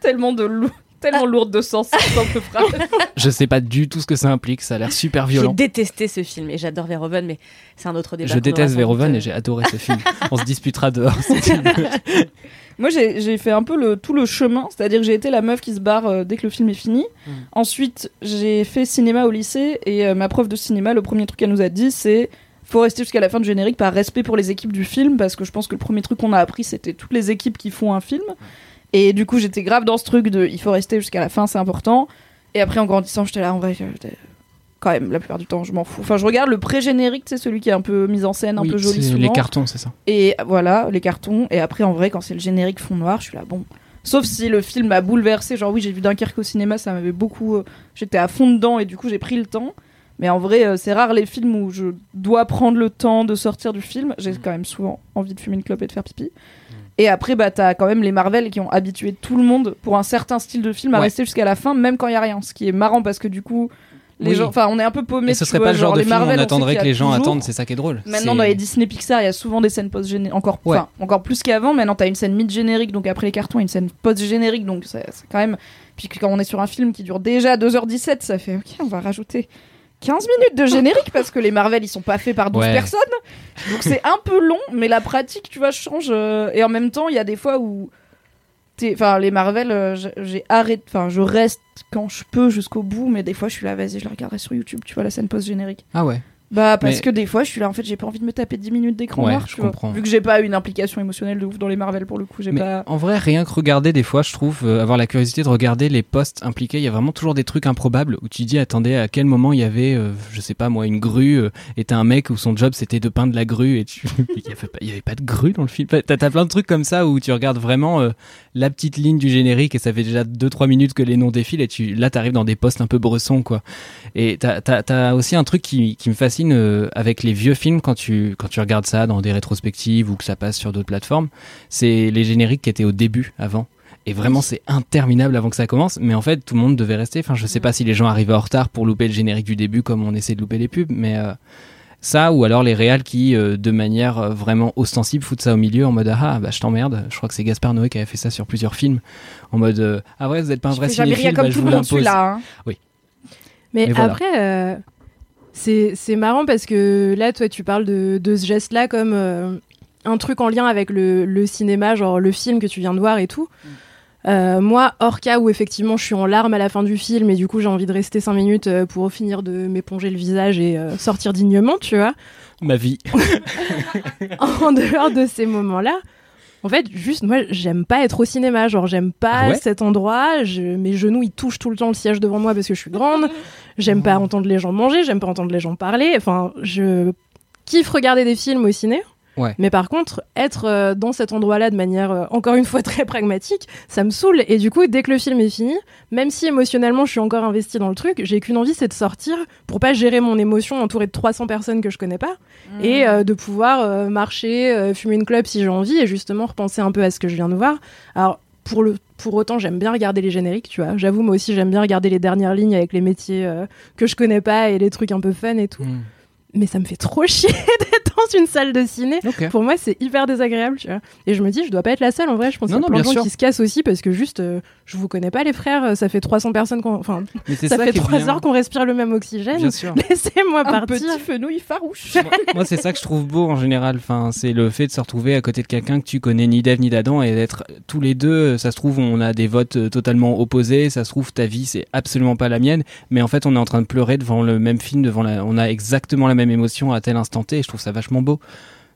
Tellement de lou- tellement lourde de sens, cette simple phrase. Je sais pas du tout ce que ça implique, ça a l'air super J'ai violent. détesté ce film et j'adore Verhoeven, mais c'est un autre débat. Je déteste Verhoeven doute, et j'ai adoré ce film. On se disputera dehors. Moi, j'ai fait un peu le, tout le chemin, c'est-à-dire que j'ai été la meuf qui se barre euh, dès que le film est fini. Mm. Ensuite, j'ai fait cinéma au lycée et euh, ma prof de cinéma, le premier truc qu'elle nous a dit, c'est faut rester jusqu'à la fin du générique par respect pour les équipes du film, parce que je pense que le premier truc qu'on a appris, c'était toutes les équipes qui font un film. Et du coup, j'étais grave dans ce truc de il faut rester jusqu'à la fin, c'est important. Et après, en grandissant, j'étais là, en vrai, quand même, la plupart du temps, je m'en fous. Enfin, je regarde le pré-générique, c'est celui qui est un peu mis en scène, un Oui, peu joli c'est souvent. les cartons, c'est ça. Et voilà, les cartons. Et après, en vrai, quand c'est le générique fond noir, je suis là, bon. Sauf si le film m'a bouleversé. Genre, oui, j'ai vu Dunkerque au cinéma, ça m'avait beaucoup. euh, J'étais à fond dedans et du coup, j'ai pris le temps. Mais en vrai, euh, c'est rare les films où je dois prendre le temps de sortir du film. J'ai quand même souvent envie de fumer une clope et de faire pipi. Et après, bah, t'as quand même les Marvel qui ont habitué tout le monde pour un certain style de film à Ouais. rester jusqu'à la fin, même quand il y a rien. Ce qui est marrant parce que du coup, les Oui. gens. Enfin, on est un peu paumés. Mais ce serait vois, pas le genre de les film où Marvel, on attendrait que les gens toujours- attendent, c'est ça qui est drôle. Maintenant, dans les Disney Pixar, il y a souvent des scènes post-génériques. Encore, Ouais. encore plus qu'avant. Maintenant, t'as une scène mid-générique, donc après les cartons, une scène post-générique. Donc, c'est quand même. Puis quand on est sur un film qui dure déjà 2h17, ça fait OK, on va rajouter 15 minutes de générique parce que les Marvel, ils sont pas faits par 12 Ouais. personnes. Donc, c'est un peu long, mais la pratique, tu vois, change. euh, Et en même temps, il y a des fois où. Enfin, les Marvel, euh, j'ai arrêté. Enfin, je reste quand je peux jusqu'au bout, mais des fois, je suis là, vas-y, je la regarderai sur YouTube, tu vois, la scène post-générique. Ah ouais. Bah parce Mais- que des fois je suis là en fait j'ai pas envie de me taper 10 minutes d'écran Ouais, noir je comprends. vu que j'ai pas une implication émotionnelle de ouf dans les Marvel pour le coup j'ai pas en vrai, rien que regarder des fois, je trouve, euh, avoir la curiosité de regarder les postes impliqués, il y a vraiment toujours des trucs improbables où tu dis, attendez, à quel moment il y avait, euh, je sais pas moi, une grue, euh, et t'as un mec où son job c'était de peindre la grue, et tu... il, y avait pas, il y avait pas de grue dans le film. T'as t'as plein de trucs comme ça où tu regardes vraiment euh, la petite ligne du générique et ça fait déjà 2-3 minutes que les noms défilent et tu, là t'arrives dans des postes un peu bressons quoi. Et t'as t'as aussi un truc qui, qui me fascine euh, avec les vieux films quand tu, quand tu regardes ça dans des rétrospectives ou que ça passe sur d'autres plateformes, c'est les génériques qui étaient au début avant. Et vraiment, c'est interminable avant que ça commence. Mais en fait, tout le monde devait rester. Enfin, je sais pas si les gens arrivaient en retard pour louper le générique du début comme on essaie de louper les pubs, mais euh, ça, ou alors les réals qui, euh, de manière vraiment ostensible, foutent ça au milieu en mode ah bah je t'emmerde. Je crois que c'est Gaspard Noé qui avait fait ça sur plusieurs films, en mode euh, ah ouais vous êtes pas un je vrai cinéphile, comme bah, je tout vous le monde l'impose. celui-là hein. Mais, Mais voilà. après, euh, c'est c'est marrant parce que là, toi, tu parles de, de ce geste-là comme euh, un truc en lien avec le, le cinéma, genre le film que tu viens de voir et tout. Euh, moi, hors cas où effectivement je suis en larmes à la fin du film et du coup j'ai envie de rester 5 minutes euh, pour finir de m'éponger le visage et euh, sortir dignement, tu vois. Ma vie. en dehors de ces moments-là, en fait, juste moi, j'aime pas être au cinéma. Genre, j'aime pas Ah ouais cet endroit. Je, mes genoux, ils touchent tout le temps le siège devant moi parce que je suis grande. J'aime pas entendre les gens manger. J'aime pas entendre les gens parler. Enfin, je kiffe regarder des films au ciné. Ouais. Mais par contre, être euh, dans cet endroit-là de manière, euh, encore une fois, très pragmatique, ça me saoule. Et du coup, dès que le film est fini, même si émotionnellement je suis encore investie dans le truc, j'ai qu'une envie, c'est de sortir pour pas gérer mon émotion entourée de 300 personnes que je connais pas et euh, de pouvoir euh, marcher, euh, fumer une clope si j'ai envie et justement repenser un peu à ce que je viens de voir. Alors, pour, le, pour autant, j'aime bien regarder les génériques, tu vois. J'avoue, moi aussi, j'aime bien regarder les dernières lignes avec les métiers euh, que je connais pas et les trucs un peu fun et tout. Hmm. Mais ça me fait trop chier dans une salle de ciné. Pour moi, c'est hyper désagréable, tu vois. Et je me dis, je dois pas être la seule. En vrai, je pense Non, qu'il y a plein de gens sûr. qui se cassent aussi parce que juste, euh, je vous connais pas, les frères. euh, Ça fait 300 personnes qu'on. Enfin, Mais c'est ça, fait qui est 3 bien. heures qu'on respire le même oxygène. Laissez-moi Un partir. petit fenouil farouche. moi, moi, c'est ça que je trouve beau en général. Enfin, c'est le fait de se retrouver à côté de quelqu'un que tu connais ni d'Ève ni d'Adam et d'être tous les deux. Ça se trouve, on a des votes euh, totalement opposés. Ça se trouve, ta vie c'est absolument pas la mienne. Mais en fait, on est en train de pleurer devant le même film, devant la... on a exactement la même émotion à tel instant T. Et je trouve ça vachement beau.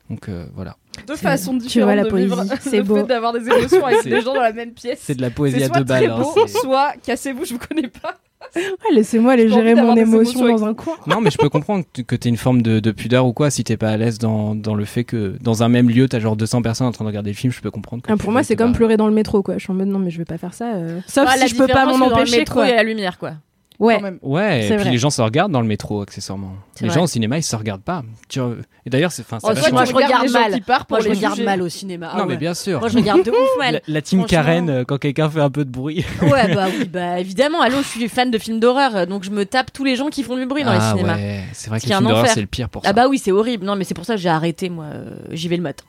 Donc euh, voilà, Deux façons tu vois différentes la de poésie, vivre c'est le beau. fait d'avoir des émotions avec des gens dans la même pièce. c'est de la poésie à soit deux très balles. hein, beau, c'est- soit cassez-vous, je vous connais pas. Ouais, laissez-moi aller gérer mon émotion dans un coin. Non, mais je peux comprendre que tu aies une forme de, de pudeur ou quoi si t'es pas à l'aise dans, dans le fait que dans un même lieu, t'as genre 200 personnes en train de regarder le film. Je peux comprendre. que Ah, pour moi, c'est comme pleurer dans le métro, quoi. Je suis en mode non, mais je vais pas faire ça. euh, Sauf Ah, si je peux pas m'en c'est dans le empêcher, métro. Il y a la lumière, quoi. Ouais. Quand même. Ouais, et puis vrai. les gens se regardent dans le métro, accessoirement. Les vrai. gens au cinéma, ils se regardent pas. Tu... Et d'ailleurs, c'est enfin, Oh, soit vachement- moi, je regarde regardes les gens mal. qui partent pour Moi, je les regarde juger. mal au cinéma. Ah non, mais bien sûr. Moi, je regarde de ouf mal. La, la team. Karen, euh, quand quelqu'un fait un peu de bruit. Ouais, bah oui, bah évidemment. Allô, je suis fan de films d'horreur, donc je me tape tous les gens qui font du bruit dans ah les cinémas. ouais, c'est vrai que les films d'horreur, c'est le pire pour ça. Ah bah oui, c'est horrible. Non, mais c'est pour ça que j'ai arrêté, moi. euh, J'y vais le matin.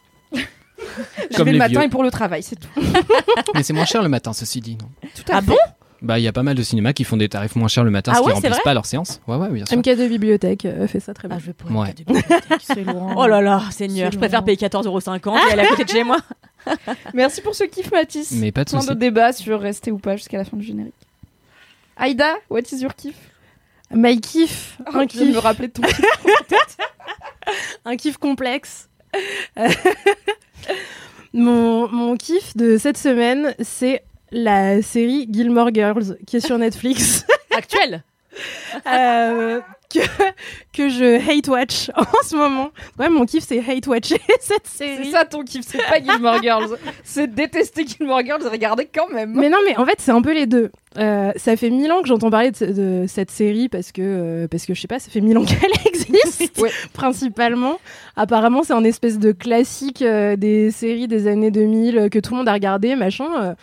Comme vais le matin et pour le travail, c'est tout. Mais c'est moins cher le matin, ceci dit, non? Tout à Ah fait. bon? Bah, il y a pas mal de cinémas qui font des tarifs moins chers le matin, Ah ce qui ouais, c'est remplissent pas leurs séances. Ouais, ouais, bien sûr. MK de bibliothèque euh, fait ça très bien. Ah, je vais pas. Ouais. C'est loin. Oh là là, Seigneur, je préfère payer 14,50€ et aller à côté de chez moi. Merci pour ce kiff, Mathis. Mais pas de Plein soucis. de débats sur rester ou pas jusqu'à la fin du générique. Aïda, what is your kiff? My kiff, Oh, un Je de me kiff, rappeler de ton kiff. un kiff complexe. mon, mon kiff de cette semaine, c'est la série Gilmore Girls qui est sur Netflix. Actuel. euh, que, que je hate watch en ce moment. Ouais, mon kiff, c'est hate watcher cette C'est série. ça ton kiff, c'est pas Gilmore Girls. C'est détester Gilmore Girls et regarder quand même. Mais non, mais en fait, c'est un peu les deux. Euh, ça fait mille ans que j'entends parler de, ce- de cette série parce que, euh, parce que je sais pas, ça fait mille ans qu'elle existe, Ouais. principalement. Apparemment, c'est un espèce de classique des séries des années 2000 euh, que tout le monde a regardé, machin.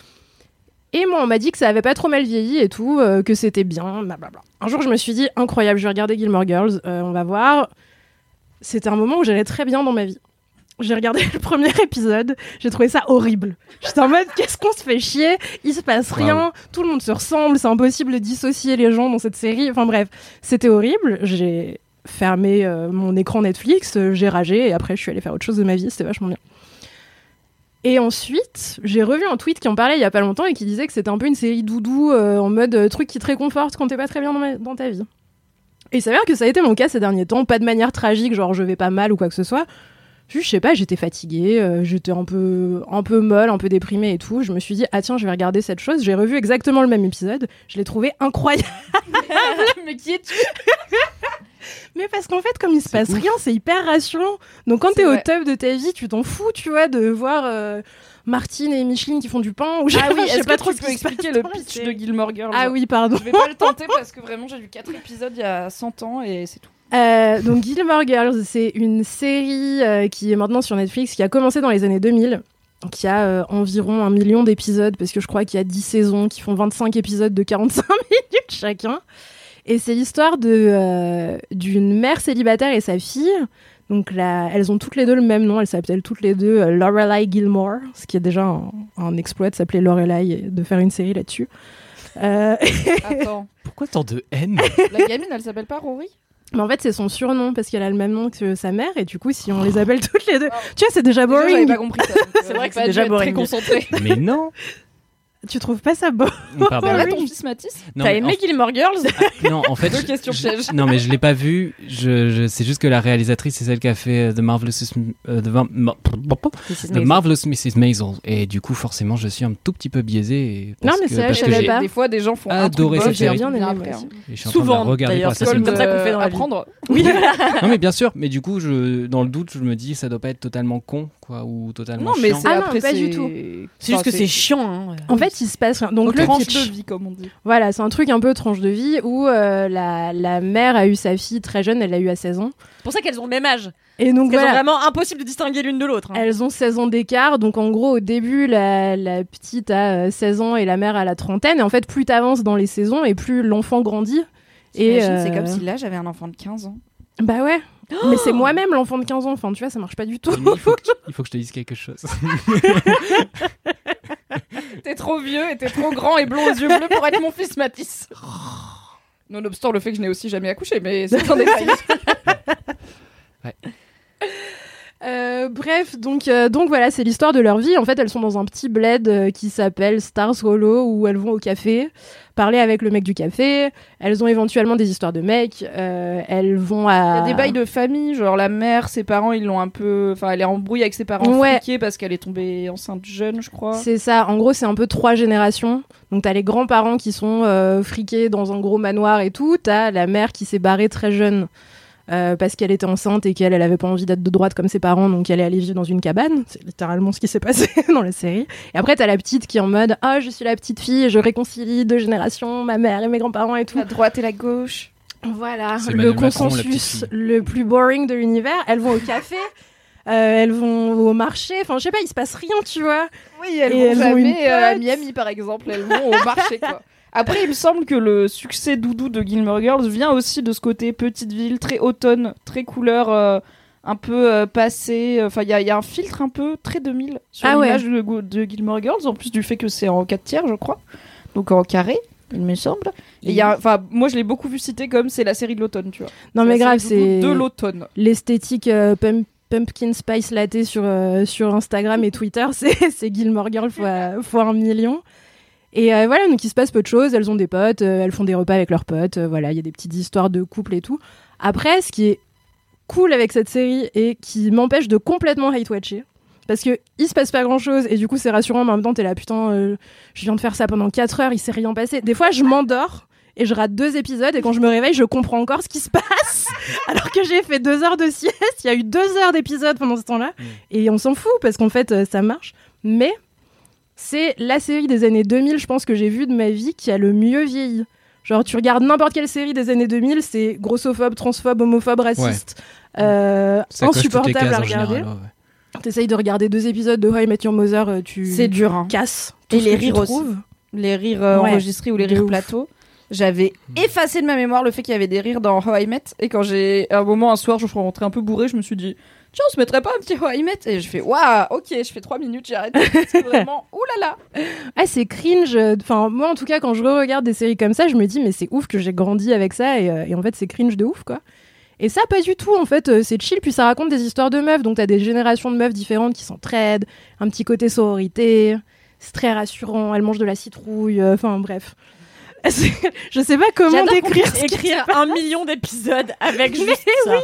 Et moi, on m'a dit que ça avait pas trop mal vieilli et tout, euh, que c'était bien, blablabla. Un jour, je me suis dit, incroyable, je vais regarder Gilmore Girls, euh, on va voir. C'était un moment où j'allais très bien dans ma vie. J'ai regardé le premier épisode, j'ai trouvé ça horrible. J'étais en mode, qu'est-ce qu'on se fait chier? Il se passe rien, tout le monde se ressemble, c'est impossible de dissocier les gens dans cette série. Enfin bref, c'était horrible. J'ai fermé euh, mon écran Netflix, j'ai ragé et après je suis allée faire autre chose de ma vie, c'était vachement bien. Et ensuite, j'ai revu un tweet qui en parlait il y a pas longtemps et qui disait que c'était un peu une série doudou euh, en mode euh, truc qui te réconforte quand t'es pas très bien dans, ta vie. Et il s'avère que ça a été mon cas ces derniers temps, pas de manière tragique, genre je vais pas mal ou quoi que ce soit. Juste, je sais pas, j'étais fatiguée, euh, j'étais un peu, un peu molle, un peu déprimée et tout. Je me suis dit, ah tiens, je vais regarder cette chose. J'ai revu exactement le même épisode. Je l'ai trouvé incroyable. mais qui es-tu? Mais parce qu'en fait, comme il se passe ouf. rien, c'est hyper rassurant. Donc quand t'es au top de ta vie, tu t'en fous, tu vois, de voir euh, Martine et Micheline qui font du pain ou je, Ah oui, je sais pas que trop tu ce peux qui expliquer le pitch de. Gilmore Girls Ah oui, pardon. Je vais pas le tenter parce que vraiment j'ai vu 4 épisodes il y a 100 ans et c'est tout. Euh, donc Gilmore Girls, c'est une série euh, qui est maintenant sur Netflix, qui a commencé dans les années 2000, qui a euh, environ un million d'épisodes, parce que je crois qu'il y a 10 saisons qui font 25 épisodes de 45 minutes chacun. Et c'est l'histoire de euh, d'une mère célibataire et sa fille. Donc là, elles ont toutes les deux le même nom, elles s'appellent toutes les deux euh, Lorelai Gilmore, ce qui est déjà un, un exploit de s'appeler Lorelai et de faire une série là-dessus. Euh, Attends, Pourquoi tant de haine? La gamine elle s'appelle pas Rory? Mais en fait, c'est son surnom parce qu'elle a le même nom que sa mère et du coup, si on les appelle toutes les deux, tu vois, c'est déjà Déjà, J'avais boring. pas compris ça. C'est vrai que c'est déjà boring. Très concentré. Mais non Tu trouves pas ça beau Pardon. Voilà ton fils T'as aimé en- Gilmore Girls Non, en fait, Deux je- questions je- pièges. non mais je l'ai pas vu. Je, je- c'est juste que la réalisatrice c'est celle qui a fait euh, The Marvelous, euh, The, Mar- Ma- The Marvelous Mrs Maisel et du coup forcément je suis un tout petit peu biaisé. Non, parce mais que- c'est vrai, je savais j'ai- pas. Des fois, des gens font Adoré un truc cette série. bien aimé, après, hein. et je suis Souvent, d'ailleurs, c'est comme ça qu'on fait dans la vie. Oui. Non mais bien sûr, mais du coup je dans le doute je me dis ça doit pas être totalement con quoi ou totalement Non, mais chiant. c'est Ah non, pas du c'est- tout. C'est juste que c'est chiant. hein. En fait, il se passe rien. Donc, Donc, le tranche pitch. de vie, comme on dit. Voilà, c'est un truc un peu tranche de vie où euh, la, la mère a eu sa fille très jeune, elle l'a eu à 16 ans. C'est pour ça qu'elles ont le même âge. Et donc voilà, vraiment impossible de distinguer l'une de l'autre. hein. elles ont 16 ans d'écart. Donc en gros, au début, la, la petite a euh, 16 ans et la mère a la trentaine. Et en fait, plus t'avances dans les saisons et plus l'enfant grandit. Et C'est euh, comme si là, j'avais un enfant de 15 ans. Bah ouais. Mais c'est moi-même l'enfant de 15 ans. Enfin, tu vois, ça marche pas du tout. Il faut, que, il faut que je te dise quelque chose. T'es trop vieux et t'es trop grand et blond aux yeux bleus pour être mon fils Matisse. Nonobstant le fait que je n'ai aussi jamais accouché, mais c'est un détail. Euh, bref, donc, euh, donc voilà, c'est l'histoire de leur vie. En fait, elles sont dans un petit bled euh, qui s'appelle Stars Hollow où elles vont au café parler avec le mec du café. Elles ont éventuellement des histoires de mecs. euh, elles vont Il y à. a des bails de famille, genre la mère, ses parents, ils l'ont un peu. Enfin, elle est embrouillée avec ses parents Ouais. friqués parce qu'elle est tombée enceinte jeune, je crois. C'est ça. En gros, c'est un peu trois générations. Donc, t'as les grands-parents qui sont euh, friqués dans un gros manoir et tout. T'as la mère qui s'est barrée très jeune euh, parce qu'elle était enceinte et qu'elle elle avait pas envie d'être de droite comme ses parents, donc elle est allée vivre dans une cabane. C'est littéralement ce qui s'est passé dans la série. Et après, t'as la petite qui est en mode Ah, je suis la petite fille, je réconcilie deux générations, ma mère et mes grands-parents et tout. La droite et la gauche. Voilà, le Macron, consensus le plus boring de l'univers. Elles vont au café. euh, elles vont au marché, enfin je sais pas, il se passe rien, tu vois. Oui, elles Et vont elles ont jamais une euh, à. Miami, par exemple. Elles vont au marché, quoi. Après, il me semble que le succès doudou de Gilmore Girls vient aussi de ce côté petite ville, très automne, très couleur, euh, un peu euh, passé. Enfin, il y, a- il y a un filtre un peu très 2000 sur Ah ouais. l'image de, de Gilmore Girls, en plus du fait que c'est en 4 tiers, je crois. Donc en carré, il me semble. Et y a, moi, je l'ai beaucoup vu citer comme c'est la série de l'automne, tu vois. Non mais grave, c'est de l'automne. l'esthétique euh, pump- pumpkin spice latte sur, euh, sur Instagram et Twitter, c'est c'est Gilmore Girl fois, fois un million. Et euh, voilà, donc il se passe peu de choses, elles ont des potes, euh, elles font des repas avec leurs potes, euh, voilà, il y a des petites histoires de couple et tout. Après, ce qui est cool avec cette série et qui m'empêche de complètement hate-watcher, parce que il se passe pas grand chose et du coup c'est rassurant, mais en même temps t'es là, putain, je viens de faire ça pendant 4 heures, il s'est rien passé. Des fois je m'endors et je rate deux épisodes et quand je me réveille, je comprends encore ce qui se passe alors que j'ai fait deux heures de sieste. Il y a eu deux heures d'épisode pendant ce temps-là Mm. et on s'en fout parce qu'en fait ça marche. Mais c'est la série des années 2000, je pense que j'ai vue de ma vie qui a le mieux vieilli. Genre, tu regardes n'importe quelle série des années 2000, c'est grossophobe, transphobe, homophobe, raciste, euh, toutes les insupportable à regarder. général, ouais, ouais. T'essayes de regarder deux épisodes de How I Met Your Mother, euh, tu C'est dur, hein. casses. Et ce les que tu rires aussi. trouves. les rires euh, Ouais. enregistrés ou les De rires ouf. plateaux. J'avais effacé de ma mémoire le fait qu'il y avait des rires dans How I Met. Et quand j'ai, à un moment, un soir, je suis rentrée un peu bourrée, je me suis dit, tiens, on se mettrait pas un petit How I Met Et je fais, waouh, ok, je fais trois minutes, j'arrête. Vraiment, oulala. Ah, c'est cringe. Enfin, moi, en tout cas, quand je re-regarde des séries comme ça, je me dis, mais c'est ouf que j'ai grandi avec ça. Et, euh, et en fait, c'est cringe de ouf, quoi. Et ça, pas du tout. En fait, euh, c'est chill. Puis ça raconte des histoires de meufs. Donc, t'as des générations de meufs différentes qui s'entraident. Un petit côté sororité. C'est très rassurant. Elles mangent de la citrouille. euh, Enfin, bref. Je sais pas comment décrire écrire un million d'épisodes avec Mais juste ça.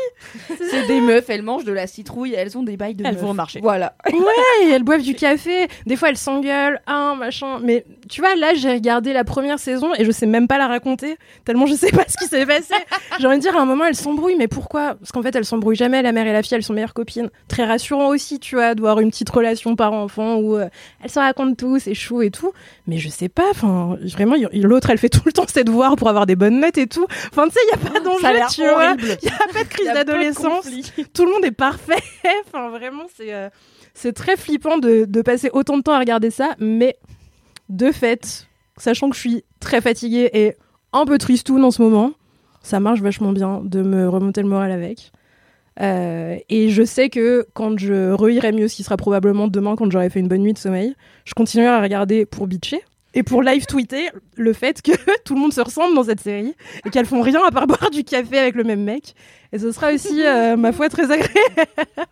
C'est des meufs, elles mangent de la citrouille, elles ont des bails de Elles meufs. vont au marché. Voilà. Ouais, elles boivent du café. Des fois, elles s'engueulent, un machin. Mais tu vois, là, j'ai regardé la première saison et je sais même pas la raconter, tellement je sais pas ce qui s'est passé. j'ai envie de dire, à un moment, elles s'embrouillent, mais pourquoi? Parce qu'en fait, elles s'embrouillent jamais. La mère et la fille, elles sont meilleures copines. Très rassurant aussi, tu vois, d'avoir une petite relation parent-enfant où euh, elles se racontent tout, c'est chou et tout. Mais je sais pas, enfin, vraiment, l'autre, elle fait tout le temps ses devoirs pour avoir des bonnes notes et tout. Enfin, tu sais, y a pas d'enjeu, tu vois. horrible. Y a pas de crise d'adolescence tout le monde est parfait. enfin, vraiment, c'est euh, c'est très flippant de, de passer autant de temps à regarder ça. Mais de fait, sachant que je suis très fatiguée et un peu tristoune en ce moment, ça marche vachement bien de me remonter le moral avec. Euh, et je sais que quand je reirai mieux, ce qui sera probablement demain quand j'aurai fait une bonne nuit de sommeil, je continuerai à regarder pour bitcher et pour live tweeter le fait que tout le monde se ressemble dans cette série et qu'elles font rien à part boire du café avec le même mec. Et ce sera aussi, euh, ma foi, très agréable.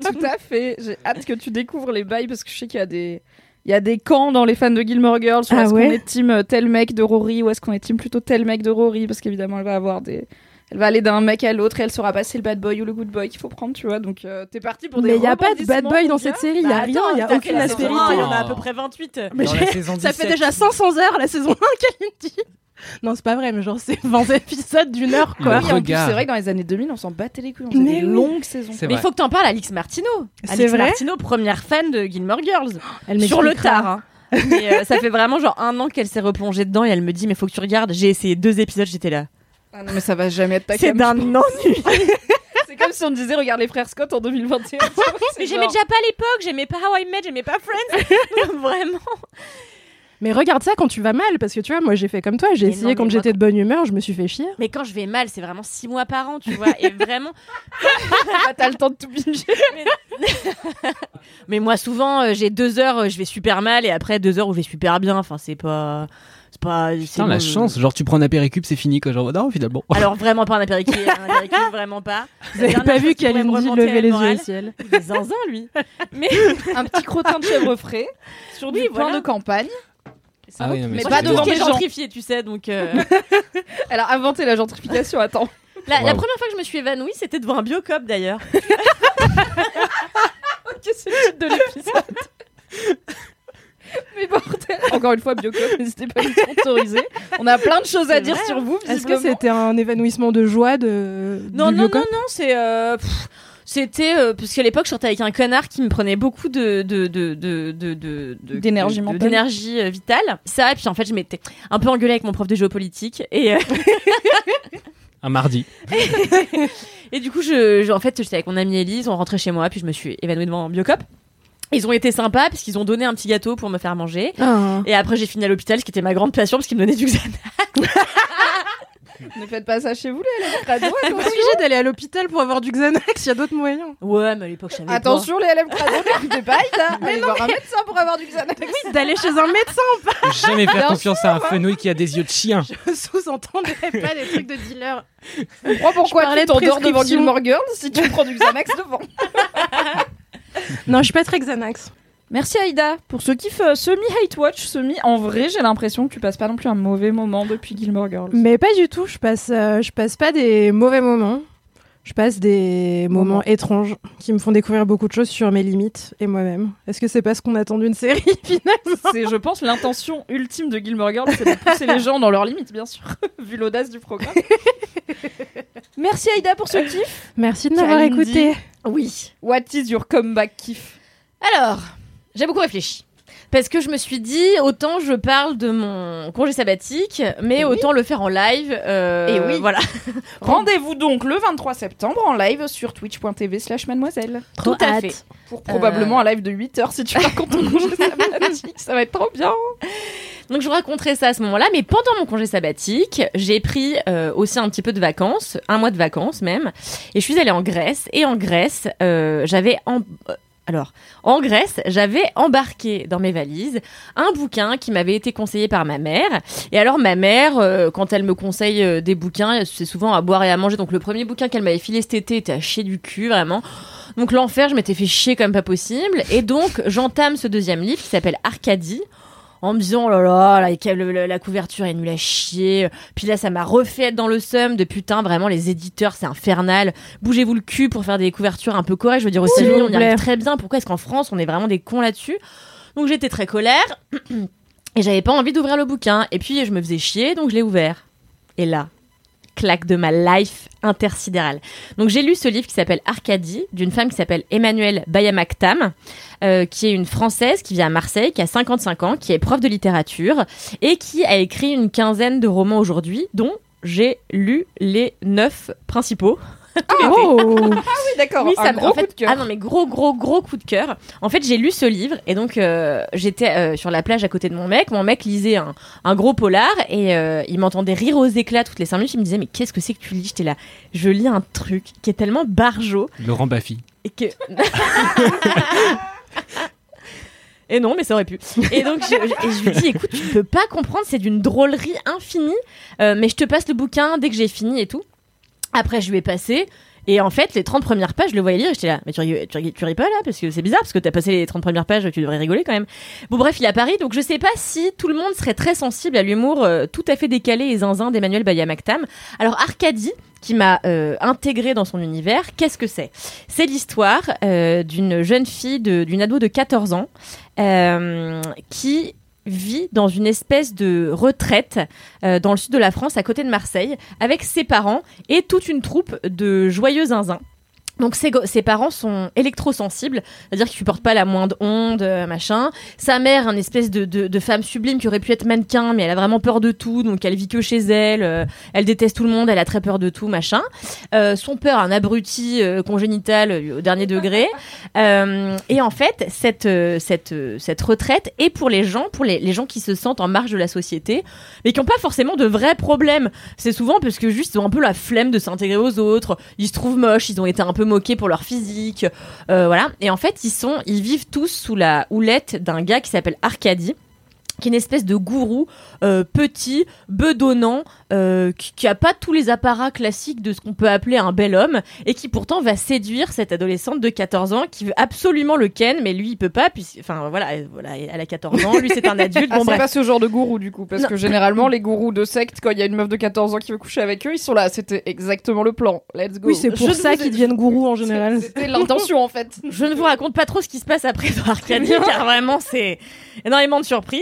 Tout à fait. J'ai hâte que tu découvres les bails parce que je sais qu'il y a des, Il y a des camps dans les fans de Gilmore Girls. Sur Ah est-ce ouais qu'on est team euh, tel mec de Rory? Ou est-ce qu'on est team plutôt tel mec de Rory? Parce qu'évidemment, elle va avoir des. Elle va aller d'un mec à l'autre et elle saura pas si c'est le bad boy ou le good boy qu'il faut prendre, tu vois. Donc euh, t'es parti pour des Mais il y a pas de bad boy dans cette série, il y a Bah, rien, il y a aucune aspérité. Il y en a à peu près 28. Mais Dans j'ai- la saison ça fait 17. déjà 500 heures la saison 1 qu'elle me dit. Non, c'est pas vrai, mais genre c'est 20 épisodes d'une heure quoi. Oui, en plus, regard. c'est vrai que dans les années 2000, on s'en battait les couilles. On faisait des oui. longues saisons. Mais il faut que t'en parles à Alix. C'est Alix Martineau, première fan de Gilmore Girls. Elle Sur le tard. hein. Mais euh, ça fait vraiment genre un an qu'elle s'est replongée dedans et elle me dit mais faut que tu regardes. J'ai essayé deux épisodes, j'étais là. Ah non, mais ça va jamais être ta C'est d'un ennui. C'est comme si on disait regarde les frères Scott en 2021. tu vois, c'est Mais j'aimais genre- déjà pas à l'époque, j'aimais pas How I Met, j'aimais pas Friends. Vraiment. Mais regarde ça quand tu vas mal, parce que tu vois, moi j'ai fait comme toi, j'ai Mais essayé non, quand mais j'étais de bonne humeur, je me suis fait chier. Mais quand je vais mal, c'est vraiment six mois par an, tu vois. Et vraiment. Ah, T'as le temps de tout binger. Mais moi, souvent, euh, j'ai deux heures, euh, je vais super mal et après deux heures où je vais super bien. Enfin, c'est pas. C'est pas. Putain, la bon. chance. Genre, tu prends un apéricube, c'est fini, quoi. Genre, non, finalement. Alors, vraiment pas un apéritif, un apéritif, vraiment pas. Vous avez pas vu qu'elle me dit lever les yeux au ciel Il est zinzin, lui. Mais. Un petit crottin de chèvre frais sur du pain voilà. de campagne. Ah oui, non, mais Mais pas devant gens. gentrifié, tu sais, donc. euh, Elle a inventé la gentrification, attends. La, la Wow. première fois que je me suis évanouie, c'était devant un biocop d'ailleurs. Ok, c'est le titre de l'épisode. Mais bordel Encore une fois, Biocop, n'hésitez pas à nous sponsoriser. On a plein de choses à dire vrai, sur vous, Est-ce que c'était un évanouissement de joie de Non, du non, non, non, c'est. euh, C'était euh, parce qu'à l'époque, je sortais avec un connard qui me prenait beaucoup de de de de de de- de- D'énergie de- d'énergie euh, vitale. Ça, et puis en fait, je m'étais un peu engueulée avec mon prof de géopolitique et euh, Un mardi. et du coup, je, je- en fait, j'étais avec mon amie Elise, on rentrait chez moi, puis je me suis évanouie devant biocop. Ils ont été sympas parce qu'ils ont donné un petit gâteau pour me faire manger. Ah. Et après, j'ai fini à l'hôpital, ce qui était ma grande passion parce qu'ils me donnaient du Xanax. Ne faites pas ça chez vous, les élèves crado, pas obligé d'aller à l'hôpital pour avoir du Xanax, il y a d'autres moyens. Ouais, mais à l'époque, je savais pas. Attention, les élèves crado, n'écoutez pas, Ida. Allez voir un médecin pour avoir du Xanax. Oui, d'aller chez un médecin, Jamais faire confiance à un fenouil qui a des yeux de chien. je sous-entendrais pas des trucs de dealer. Je comprends pourquoi Je tu de t'endors devant. Gilmore Girls si tu prends du Xanax devant. Non, je suis pas très Xanax. Merci Aïda pour ce kiff euh, semi-hate watch, semi. En vrai, j'ai l'impression que tu passes pas non plus un mauvais moment depuis Gilmore Girls. Mais pas du tout, je passe, euh, je passe pas des mauvais moments. Je passe des moments étranges qui me font découvrir beaucoup de choses sur mes limites et moi-même. Est-ce que c'est pas ce qu'on attend d'une série finalement C'est, je pense, l'intention ultime de Gilmore Girls, c'est de pousser les gens dans leurs limites, bien sûr, vu l'audace du programme. Merci Aïda pour ce kiff. Merci de m'avoir écouté. Oui. What is your comeback kiff? Alors, j'ai beaucoup réfléchi. Parce que je me suis dit, autant je parle de mon congé sabbatique, mais Eh oui. autant le faire en live. euh, Eh oui. Voilà. Rendez-vous donc le 23 septembre en live sur twitch.tv slash mademoiselle. Tout à fait. Pour probablement un live de 8 heures si tu racontes ton congé sabbatique. Ça va être trop bien. Donc je vous raconterai ça à ce moment-là, mais pendant mon congé sabbatique, j'ai pris euh, aussi un petit peu de vacances, un mois de vacances même, et je suis allée en Grèce. Et en Grèce, euh, j'avais en... euh, Alors, en Grèce, j'avais embarqué dans mes valises un bouquin qui m'avait été conseillé par ma mère. Et alors, ma mère, quand elle me conseille des bouquins, c'est souvent à boire et à manger. Donc, le premier bouquin qu'elle m'avait filé cet été était à chier du cul, vraiment. Donc, l'enfer, je m'étais fait chier comme pas possible. Et donc, j'entame ce deuxième livre qui s'appelle Arcadie en me disant oh là là la, la- la couverture est nulle à chier. Puis là ça m'a refait être dans le seum de putain vraiment les éditeurs c'est infernal. Bougez-vous le cul pour faire des couvertures un peu correctes. Je veux dire vous on y arrive très bien. Pourquoi est-ce qu'en France on est vraiment des cons là-dessus? Donc j'étais très colère. Et j'avais pas envie d'ouvrir le bouquin. Et puis je me faisais chier donc je l'ai ouvert. Et là claque de ma life intersidérale. Donc j'ai lu ce livre qui s'appelle Arcadie d'une femme qui s'appelle Emmanuelle Bayamaktam euh, qui est une française qui vit à Marseille, qui a 55 ans, qui est prof de littérature et qui a écrit une quinzaine de romans aujourd'hui, dont j'ai lu les neuf principaux. Oh Oui, d'accord. Oui, un ça gros en fait, coup de cœur. Ah non, mais gros, gros, gros coup de cœur. En fait, j'ai lu ce livre et donc euh, j'étais euh, sur la plage à côté de mon mec. Mon mec lisait un, un gros polar et euh, il m'entendait rire aux éclats toutes les cinq minutes. Il me disait mais qu'est-ce que c'est que tu lis? J'étais là, je lis un truc qui est tellement barjot Laurent Baffy. et que. Et non, mais ça aurait pu. Et donc, je, je- et je lui dis, écoute, tu ne peux pas comprendre, c'est d'une drôlerie infinie, euh, mais je te passe le bouquin dès que j'ai fini et tout. Après, je lui ai passé. Et en fait, les 30 premières pages, je le voyais lire, et j'étais là, mais tu, tu, ris- tu ris pas là Parce que c'est bizarre, parce que t'as passé les 30 premières pages, tu devrais rigoler quand même. Bon, bref, il est à Paris, donc je sais pas si tout le monde serait très sensible à l'humour euh, tout à fait décalé et zinzin d'Emmanuel Bayamaktam. Alors, Arcadie, qui m'a euh, intégré dans son univers, qu'est-ce que c'est? C'est l'histoire euh, d'une jeune fille, d'une ado de 14 ans, qui vit dans une espèce de retraite euh, dans le sud de la France, à côté de Marseille, avec ses parents et toute une troupe de joyeux zinzins. Donc ses, parents sont électrosensibles, c'est-à-dire qu'ils supportent pas la moindre onde, euh, machin. Sa mère, un espèce de, de, de femme sublime qui aurait pu être mannequin, mais elle a vraiment peur de tout, donc elle vit que chez elle. euh, elle déteste tout le monde, elle a très peur de tout, machin. Euh, son père, un abruti euh, congénital au dernier degré. Et en fait, cette, cette, cette retraite est pour les gens, pour les, les gens qui se sentent en marge de la société, mais qui n'ont pas forcément de vrais problèmes. C'est souvent parce que juste ils ont un peu la flemme de s'intégrer aux autres, ils se trouvent moches, ils ont été un peu moqués pour leur physique, euh, voilà. Et en fait, ils sont, ils vivent tous sous la houlette d'un gars qui s'appelle Arcadie qui est une espèce de gourou euh, petit, bedonnant, euh, qui, qui a pas tous les apparats classiques de ce qu'on peut appeler un bel homme, et qui pourtant va séduire cette adolescente de 14 ans qui veut absolument le ken, mais lui il peut pas, puis enfin voilà, voilà, elle a 14 ans, lui c'est un adulte, Ah, bon c'est pas ce genre de gourou du coup, parce Non. que généralement les gourous de secte, quand il y a une meuf de 14 ans qui veut coucher avec eux, ils sont là. C'était exactement le plan. Let's go. Oui, c'est pour Je ça qu'ils deviennent gourous en général. C'était l'intention en fait. Je ne vous raconte pas trop ce qui se passe après dans Arcadie, car vraiment c'est énormément de surprises.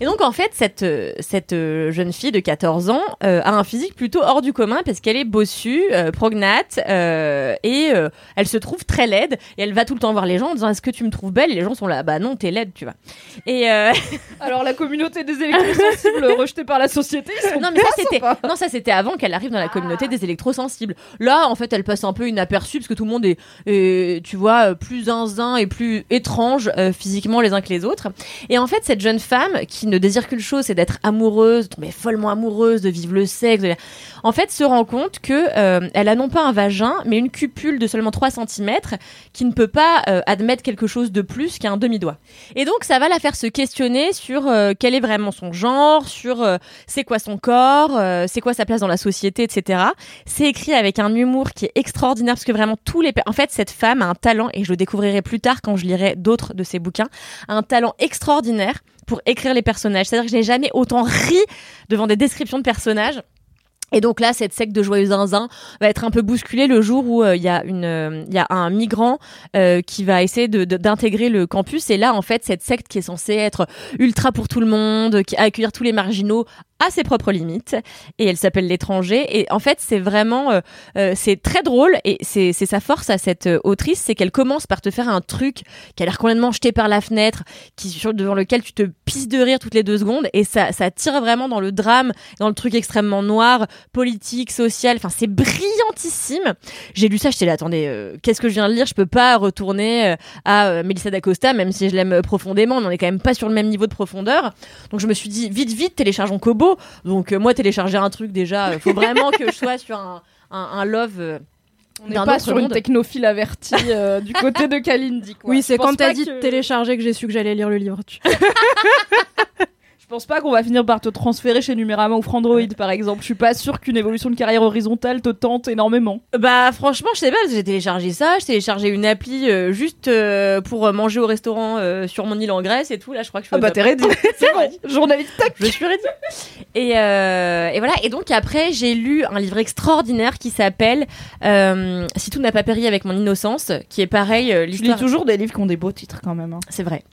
Et donc en fait, cette, cette euh, jeune fille de 14 ans euh, a un physique plutôt hors du commun parce qu'elle est bossue, euh, prognate, euh, et elle se trouve très laide. Et elle va tout le temps voir les gens en disant Est-ce que tu me trouves belle? Et les gens sont là Bah non, t'es laide, tu vois. Et Alors la communauté des électrosensibles rejetée par la société, ils sont non, mais ça c'était non, ça c'était avant qu'elle arrive dans la communauté des électrosensibles. Là, en fait, elle passe un peu inaperçue parce que tout le monde est, est, tu vois, plus zinzin et plus étrange physiquement les uns que les autres. Et en fait, cette jeune femme qui ne désire qu'une chose, c'est d'être amoureuse, de tomber follement amoureuse, de vivre le sexe, en fait, se rend compte que euh, elle a non pas un vagin, mais une cupule de seulement 3 cm qui ne peut pas euh, admettre quelque chose de plus qu'un demi-doigt. Et donc, ça va la faire se questionner sur euh, quel est vraiment son genre, sur c'est quoi son corps, c'est quoi sa place dans la société, etc. C'est écrit avec un humour qui est extraordinaire parce que vraiment tous les... En fait, cette femme a un talent, et je le découvrirai plus tard quand je lirai d'autres de ses bouquins, un talent extraordinaire pour écrire les personnages. C'est-à-dire que je n'ai jamais autant ri devant des descriptions de personnages. Et donc là, cette secte de joyeux zinzin va être un peu bousculée le jour où euh, il y a une, euh, il un migrant euh, qui va essayer de- de- d'intégrer le campus. Et là, en fait, cette secte qui est censée être ultra pour tout le monde, qui accueillir tous les marginaux, a ses propres limites. Et elle s'appelle l'étranger. Et en fait, c'est vraiment, euh, euh, c'est très drôle. Et c'est sa force à cette autrice, c'est qu'elle commence par te faire un truc qui a l'air complètement jeté par la fenêtre, qui devant lequel tu te pisses de rire toutes les deux secondes. Et ça, ça tire vraiment dans le drame, dans le truc extrêmement noir, politique, social. Enfin, c'est brillantissime. J'ai lu ça, j'étais là, attendez, euh, qu'est-ce que je viens de lire? Je peux pas retourner euh, à euh, Melissa d'Acosta, même si je l'aime profondément, on n'en est quand même pas sur le même niveau de profondeur. Donc je me suis dit, vite, vite, téléchargeons Kobo. Donc euh, moi, télécharger un truc déjà, faut vraiment que je sois sur un, un, un love. euh, On n'est pas sur une monde. technophile avertie euh, du côté de Kalindi. quoi. Oui, c'est quand t'as dit que- de télécharger que j'ai su que j'allais lire le livre. Tu- pense pas qu'on va finir par te transférer chez Numérama ou Frandroid par exemple? Je suis pas sûre qu'une évolution de carrière horizontale te tente énormément. Bah franchement, je sais pas, parce que j'ai téléchargé ça, j'ai téléchargé une appli euh, juste euh, pour euh, manger au restaurant euh, sur mon île en Grèce et tout. Là, je crois que je fais Ah bah t'es ready. C'est bon. Journaliste tac. Je suis ready. Et, et voilà. Et donc après, j'ai lu un livre extraordinaire qui s'appelle Si tout n'a pas péri avec mon innocence, qui est pareil. Tu lis toujours des livres qui ont des beaux titres quand même. hein. C'est vrai.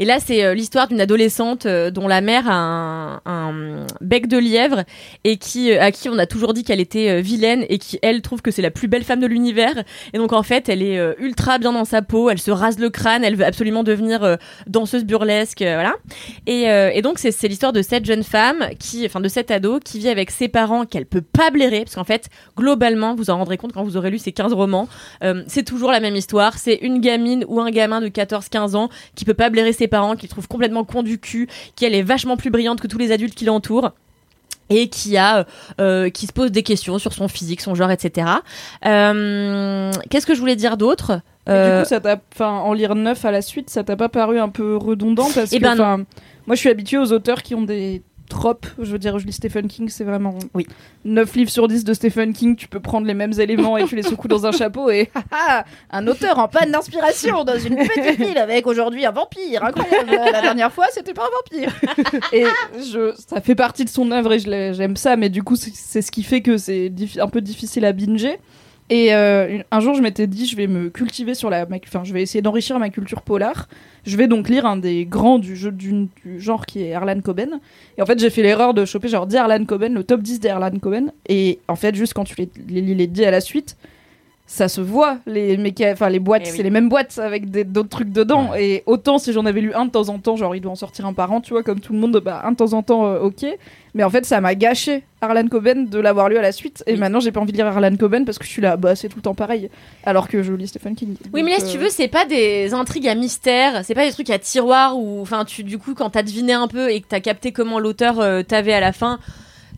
Et là, c'est l'histoire d'une adolescente dont la mère a un, bec de lièvre et qui, euh, à qui on a toujours dit qu'elle était euh, vilaine et qui, elle, trouve que c'est la plus belle femme de l'univers. Et donc, en fait, elle est euh, ultra bien dans sa peau, elle se rase le crâne, elle veut absolument devenir danseuse burlesque, voilà. Et, et donc, c'est l'histoire de cette jeune femme, qui, enfin, de cet ado, qui vit avec ses parents qu'elle peut pas blairer, parce qu'en fait, globalement, vous en rendrez compte quand vous aurez lu ces 15 romans, c'est toujours la même histoire. C'est une gamine ou un gamin de 14-15 ans qui peut pas blairer ses parents, qui trouve complètement con du cul, qui elle est vachement plus brillante que tous les adultes qui l'entourent et qui a euh, qui se pose des questions sur son physique, son genre, etc. Euh, Qu'est-ce que je voulais dire d'autre? Et Euh, Du coup, ça t'a, en lire neuf à la suite, ça t'a pas paru un peu redondant parce Eh que, ben moi, je suis habituée aux auteurs qui ont des trope. Je veux dire, je lis Stephen King, c'est vraiment. Oui. 9 livres sur 10 de Stephen King, tu peux prendre les mêmes éléments et tu les secoues dans un chapeau et. un auteur en panne d'inspiration dans une petite ville avec aujourd'hui un vampire. Incroyable. La dernière fois, c'était pas un vampire. Et je, ça fait partie de son œuvre et j'aime ça, mais du coup, c'est ce qui fait que c'est un peu difficile à binger. Et euh, un jour, je m'étais dit, je vais me cultiver sur la. Enfin, je vais essayer d'enrichir ma culture polar. Je vais donc lire un des grands du, jeu, du, genre qui est Erlan Coben. Et en fait, j'ai fait l'erreur de choper genre 10 Erlan Coben, le top 10 d'Erlan Coben. Et en fait, juste quand tu les, les les 10 à la suite, ça se voit. Les, méca- enfin, les boîtes, Eh oui. c'est les mêmes boîtes avec des- d'autres trucs dedans. Et autant si j'en avais lu un de temps en temps, genre il doit en sortir un par an, tu vois, comme tout le monde, bah un de temps en temps, euh, ok. Mais en fait, ça m'a gâché Arlan Coben de l'avoir lu à la suite. Et Oui. maintenant, j'ai pas envie de lire Arlan Coben parce que je suis là, bah c'est tout le temps pareil. Alors que je lis Stephen King. Oui, mais là, si tu euh, veux, c'est pas des intrigues à mystère, c'est pas des trucs à tiroir où, enfin, tu, du coup, quand t'as deviné un peu et que t'as capté comment l'auteur euh, t'avait à la fin,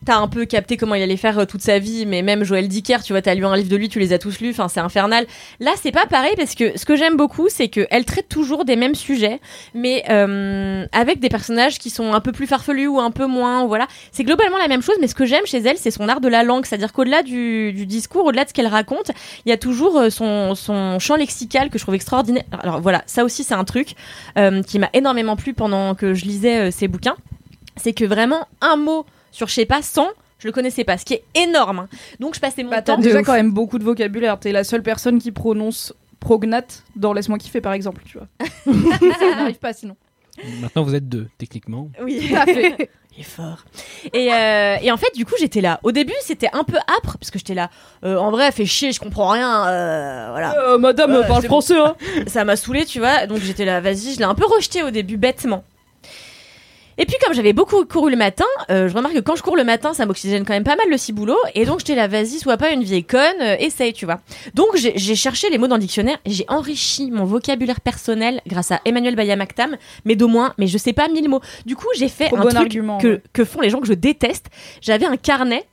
t'as un peu capté comment il allait faire euh, toute sa vie, mais même Joël Dicker, tu vois, t'as lu un livre de lui, tu les as tous lus, enfin, c'est infernal. Là, c'est pas pareil parce que ce que j'aime beaucoup, c'est qu'elle traite toujours des mêmes sujets, mais euh, avec des personnages qui sont un peu plus farfelus ou un peu moins, voilà. C'est globalement la même chose, mais ce que j'aime chez elle, c'est son art de la langue, c'est-à-dire qu'au-delà du, discours, au-delà de ce qu'elle raconte, il y a toujours euh, son, champ lexical que je trouve extraordinaire. Alors voilà, ça aussi c'est un truc qui m'a énormément plu pendant que je lisais ces bouquins. C'est que vraiment un mot sur je sais pas 100, je le connaissais pas, ce qui est énorme. hein. Donc je passais mon Bah, t'as temps. déjà quand même beaucoup de vocabulaire. T'es la seule personne qui prononce prognate dans Laisse-moi kiffer, par exemple, tu vois. ça n'arrive pas sinon. Maintenant, vous êtes deux, techniquement. Oui, Tout à fait. il est fort. Et, euh, et en fait, du coup, j'étais là. Au début, c'était un peu âpre parce que j'étais là. euh, en vrai, fait chier, je comprends rien. euh, voilà. Euh, madame euh, parle français, hein. ça m'a saoulé, tu vois. Donc j'étais là, vas-y, je l'ai un peu rejeté au début, bêtement. Et puis comme j'avais beaucoup couru le matin, euh, je remarque que quand je cours le matin, ça m'oxygène quand même pas mal le ciboulot. Et donc j'étais là, vas-y, sois pas une vieille conne, euh, essaye, tu vois. Donc j'ai cherché les mots dans le dictionnaire et j'ai enrichi mon vocabulaire personnel grâce à Emmanuel Bayamaktam, mais d'au moins, mais je sais pas mille mots. Du coup, j'ai fait Trop un bon truc argument, que, ouais. que font les gens que je déteste. J'avais un carnet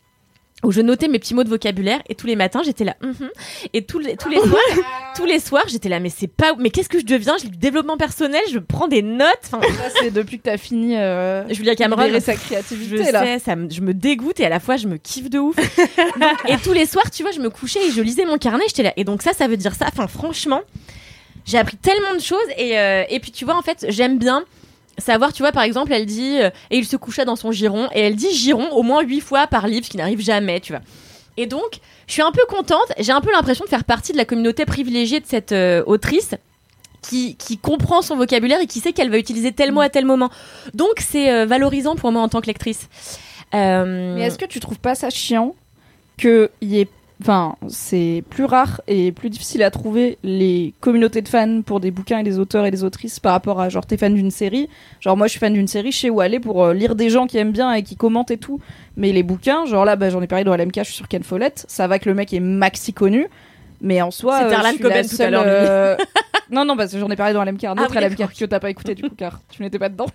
où je notais mes petits mots de vocabulaire et tous les matins j'étais là Mhm. et tous les, tous les soirs tous les soirs j'étais là mais c'est pas mais qu'est-ce que je deviens? Je lis du développement personnel je prends des notes enfin Ça, c'est depuis que t'as fini. Euh... Julia Cameron sa je créativité, là. sais ça je me dégoûte et à la fois je me kiffe de ouf Donc, et tous les soirs tu vois je me couchais et je lisais mon carnet j'étais là et donc ça ça veut dire ça enfin franchement j'ai appris tellement de choses et, euh, et puis tu vois en fait j'aime bien savoir tu vois par exemple elle dit euh, et il se coucha dans son giron et elle dit giron au moins huit fois par livre ce qui n'arrive jamais tu vois. Et donc je suis un peu contente j'ai un peu l'impression de faire partie de la communauté privilégiée de cette euh, autrice qui, qui comprend son vocabulaire et qui sait qu'elle va utiliser tel mot à tel moment. Donc c'est euh, valorisant pour moi en tant que lectrice Mais est-ce que tu trouves pas ça chiant que y ait Enfin, c'est plus rare et plus difficile à trouver les communautés de fans pour des bouquins et des auteurs et des autrices par rapport à genre t'es fan d'une série. Genre moi je suis fan d'une série, je sais où aller pour euh, lire des gens qui aiment bien et qui commentent et tout. Mais les bouquins, genre là bah, j'en ai parlé dans LMK, je suis sur Ken Follett, ça va que le mec est maxi connu. Mais en soi, C'était euh, Arlan je suis la Coben tout à seule, l'heure, Mimi. euh, non, non, parce que j'en ai parlé dans LMK, un Ah autre oui, LMK que t'as pas écouté du coup, car tu n'étais pas dedans.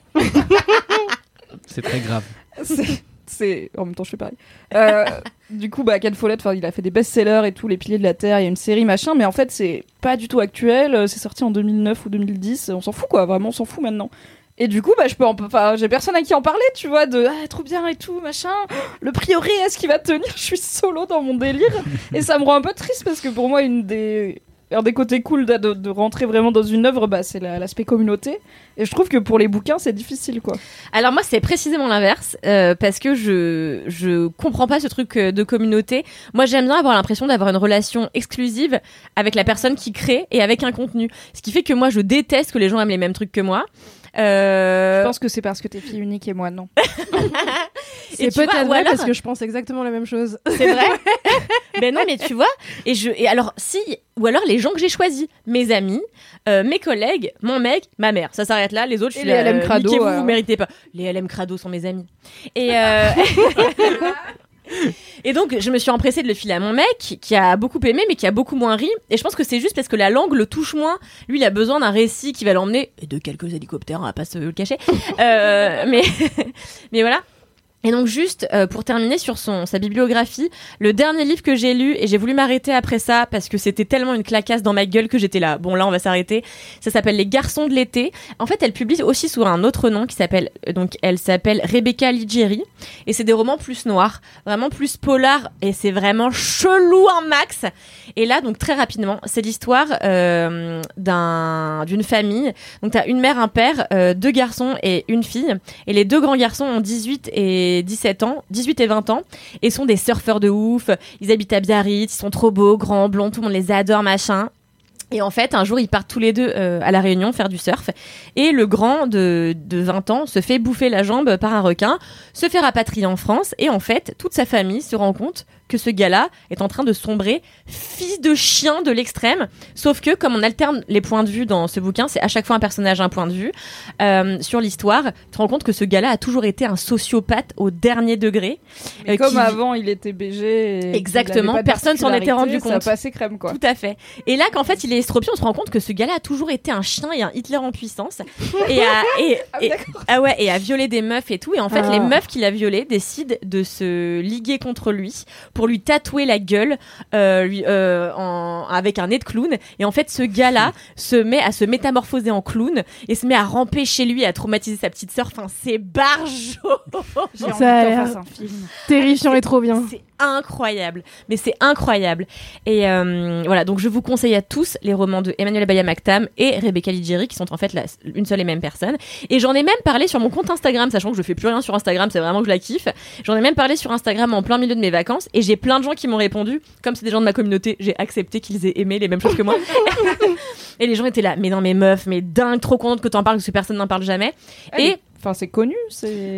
C'est très grave. C'est- c'est en même temps je fais pareil. Euh, du coup bah Ken Follett enfin il a fait des best-sellers et tout les piliers de la terre il y a une série machin mais en fait c'est pas du tout actuel euh, c'est sorti en 2009 ou 2010 on s'en fout quoi vraiment on s'en fout maintenant. Et du coup bah je peux en- enfin j'ai personne à qui en parler tu vois de ah trop bien et tout machin. Le prieuré est-ce qu'il va tenir? Je suis solo dans mon délire. Et ça me rend un peu triste parce que pour moi une des un des côtés cool de, de- rentrer vraiment dans une œuvre bah c'est la- l'aspect communauté et je trouve que pour les bouquins c'est difficile quoi Alors moi c'est précisément l'inverse euh, parce que je je comprends pas ce truc euh, de communauté. Moi j'aime bien avoir l'impression d'avoir une relation exclusive avec la personne qui crée et avec un contenu. Ce qui fait que moi je déteste que les gens aiment les mêmes trucs que moi. Euh, Je pense que c'est parce que t'es fille unique et moi non. C'est peut-être vrai alors- parce que je pense exactement la même chose. C'est vrai Ben non, mais tu vois, et je et alors si ou alors les gens que j'ai choisis, mes amis, euh, mes collègues, mon mec, ma mère, ça s'arrête là. Les autres, je suis les là, LM euh, crado, euh. vous méritez pas. Les LM crado sont mes amis. Et euh, Et donc, je me suis empressée de le filer à mon mec, qui a beaucoup aimé, mais qui a beaucoup moins ri. Et je pense que c'est juste parce que la langue le touche moins. Lui, il a besoin d'un récit qui va l'emmener, et de quelques hélicoptères, on va pas se le cacher. Euh, mais, mais voilà. Et donc juste euh, pour terminer sur son sa bibliographie, le dernier livre que j'ai lu et j'ai voulu m'arrêter après ça parce que c'était tellement une clacasse dans ma gueule que j'étais là. Bon là on va s'arrêter. Ça s'appelle Les Garçons de l'été. En fait elle publie aussi sous un autre nom qui s'appelle euh, donc elle s'appelle Rebecca Ligieri et c'est des romans plus noirs, vraiment plus polar et c'est vraiment chelou un max. Et là donc très rapidement c'est l'histoire euh, d'un d'une famille. Donc t'as une mère, un père, deux garçons et une fille et les deux grands garçons ont 18 et 17 ans, 18 et 20 ans, et sont des surfeurs de ouf. Ils habitent à Biarritz, ils sont trop beaux, grands, blonds, tout le monde les adore, machin. Et en fait, un jour, ils partent tous les deux euh, à la Réunion faire du surf. Et le grand de, de 20 ans se fait bouffer la jambe par un requin, se fait rapatrier en France. Et en fait, toute sa famille se rend compte que ce gars-là est en train de sombrer, fils de chien de l'extrême. Sauf que, comme on alterne les points de vue dans ce bouquin, c'est à chaque fois un personnage, un point de vue, euh, sur l'histoire, tu te rends compte que ce gars-là a toujours été un sociopathe au dernier degré. Mais euh, comme qui- avant, il était BG. et Exactement, personne s'en était rendu compte. Ça passait crème, quoi. Tout à fait. Et là, qu'en fait, il est estropié, on se rend compte que ce gars-là a toujours été un chien et un Hitler en puissance. et, a, et, et- ah ouais, et a violé des meufs et tout. Et en fait, Ah. les meufs qu'il a violées décident de se liguer contre lui pour lui tatouer la gueule euh, lui, euh, en, avec un nez de clown. Et en fait, ce gars-là se met à se métamorphoser en clown et se met à ramper chez lui, à traumatiser sa petite sœur. Enfin, c'est barjo. J'ai envie Ça a l'air- fasse un film. Terrifiant et trop bien. C'est incroyable, mais c'est incroyable. Et euh, voilà, donc je vous conseille à tous les romans de Emmanuel Abaya Mactam et Rebecca Ligieri, qui sont en fait la- une seule et même personne. Et j'en ai même parlé sur mon compte Instagram, sachant que je fais plus rien sur Instagram, c'est vraiment que je la kiffe. J'en ai même parlé sur Instagram en plein milieu de mes vacances, et j'ai plein de gens qui m'ont répondu. Comme c'est des gens de ma communauté, j'ai accepté qu'ils aient aimé les mêmes choses que moi. et les gens étaient là, mais non, mais meuf, mais dingue, trop contente que t'en parles, parce que personne n'en parle jamais. Et Enfin, c'est connu,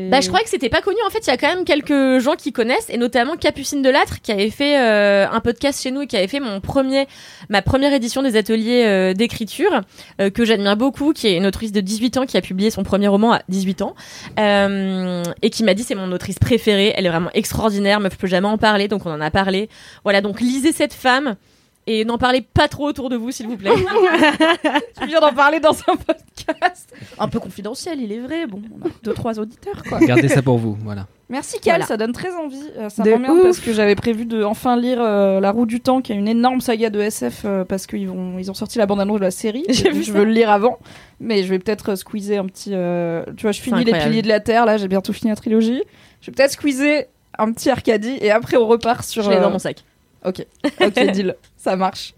bah, je croyais que c'était pas connu. En fait, il y a quand même quelques gens qui connaissent, et notamment Capucine Delattre, qui avait fait euh, un podcast chez nous et qui avait fait mon premier, ma première édition des ateliers euh, d'écriture, euh, que j'admire beaucoup, qui est une autrice de 18 ans qui a publié son premier roman à 18 ans, et qui m'a dit c'est mon autrice préférée. Elle est vraiment extraordinaire, meuf, je peux jamais en parler, donc on en a parlé. Voilà, donc lisez cette femme. Et n'en parlez pas trop autour de vous, s'il vous plaît. Tu viens d'en parler dans un podcast. Un peu confidentiel, il est vrai. Bon, on a deux, trois auditeurs, quoi. Gardez ça pour vous, voilà. Merci Cal, Voilà. ça donne très envie. Euh, ça De m'emmerde parce que j'avais prévu de enfin lire euh, La Roue du Temps, qui est une énorme saga de SF euh, parce qu'ils vont ils ont sorti la bande annonce de la série. J'ai vu je veux le lire avant, mais je vais peut-être euh, squeezer un petit. euh, tu vois, je finis les piliers de la terre. Là, j'ai bientôt fini la trilogie. Je vais peut-être squeezer un petit Arcadie et après on repart sur. Je l'ai dans mon sac. Ok, ok, deal, ça marche.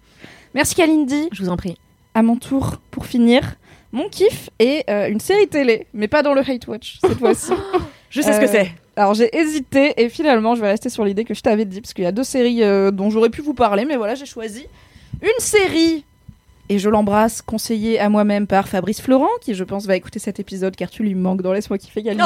Merci Kalindi. Je vous en prie. À mon tour pour finir. Mon kiff est euh, une série télé, mais pas dans le Hate Watch cette fois-ci. Je sais ce que Euh, c'est. Alors j'ai hésité et finalement je vais rester sur l'idée que je t'avais dit parce qu'il y a deux séries euh, dont j'aurais pu vous parler mais voilà j'ai choisi une série et je l'embrasse conseillée à moi-même par Fabrice Florent qui je pense va écouter cet épisode car tu lui manques dans Laisse-moi kiffer Kalindi.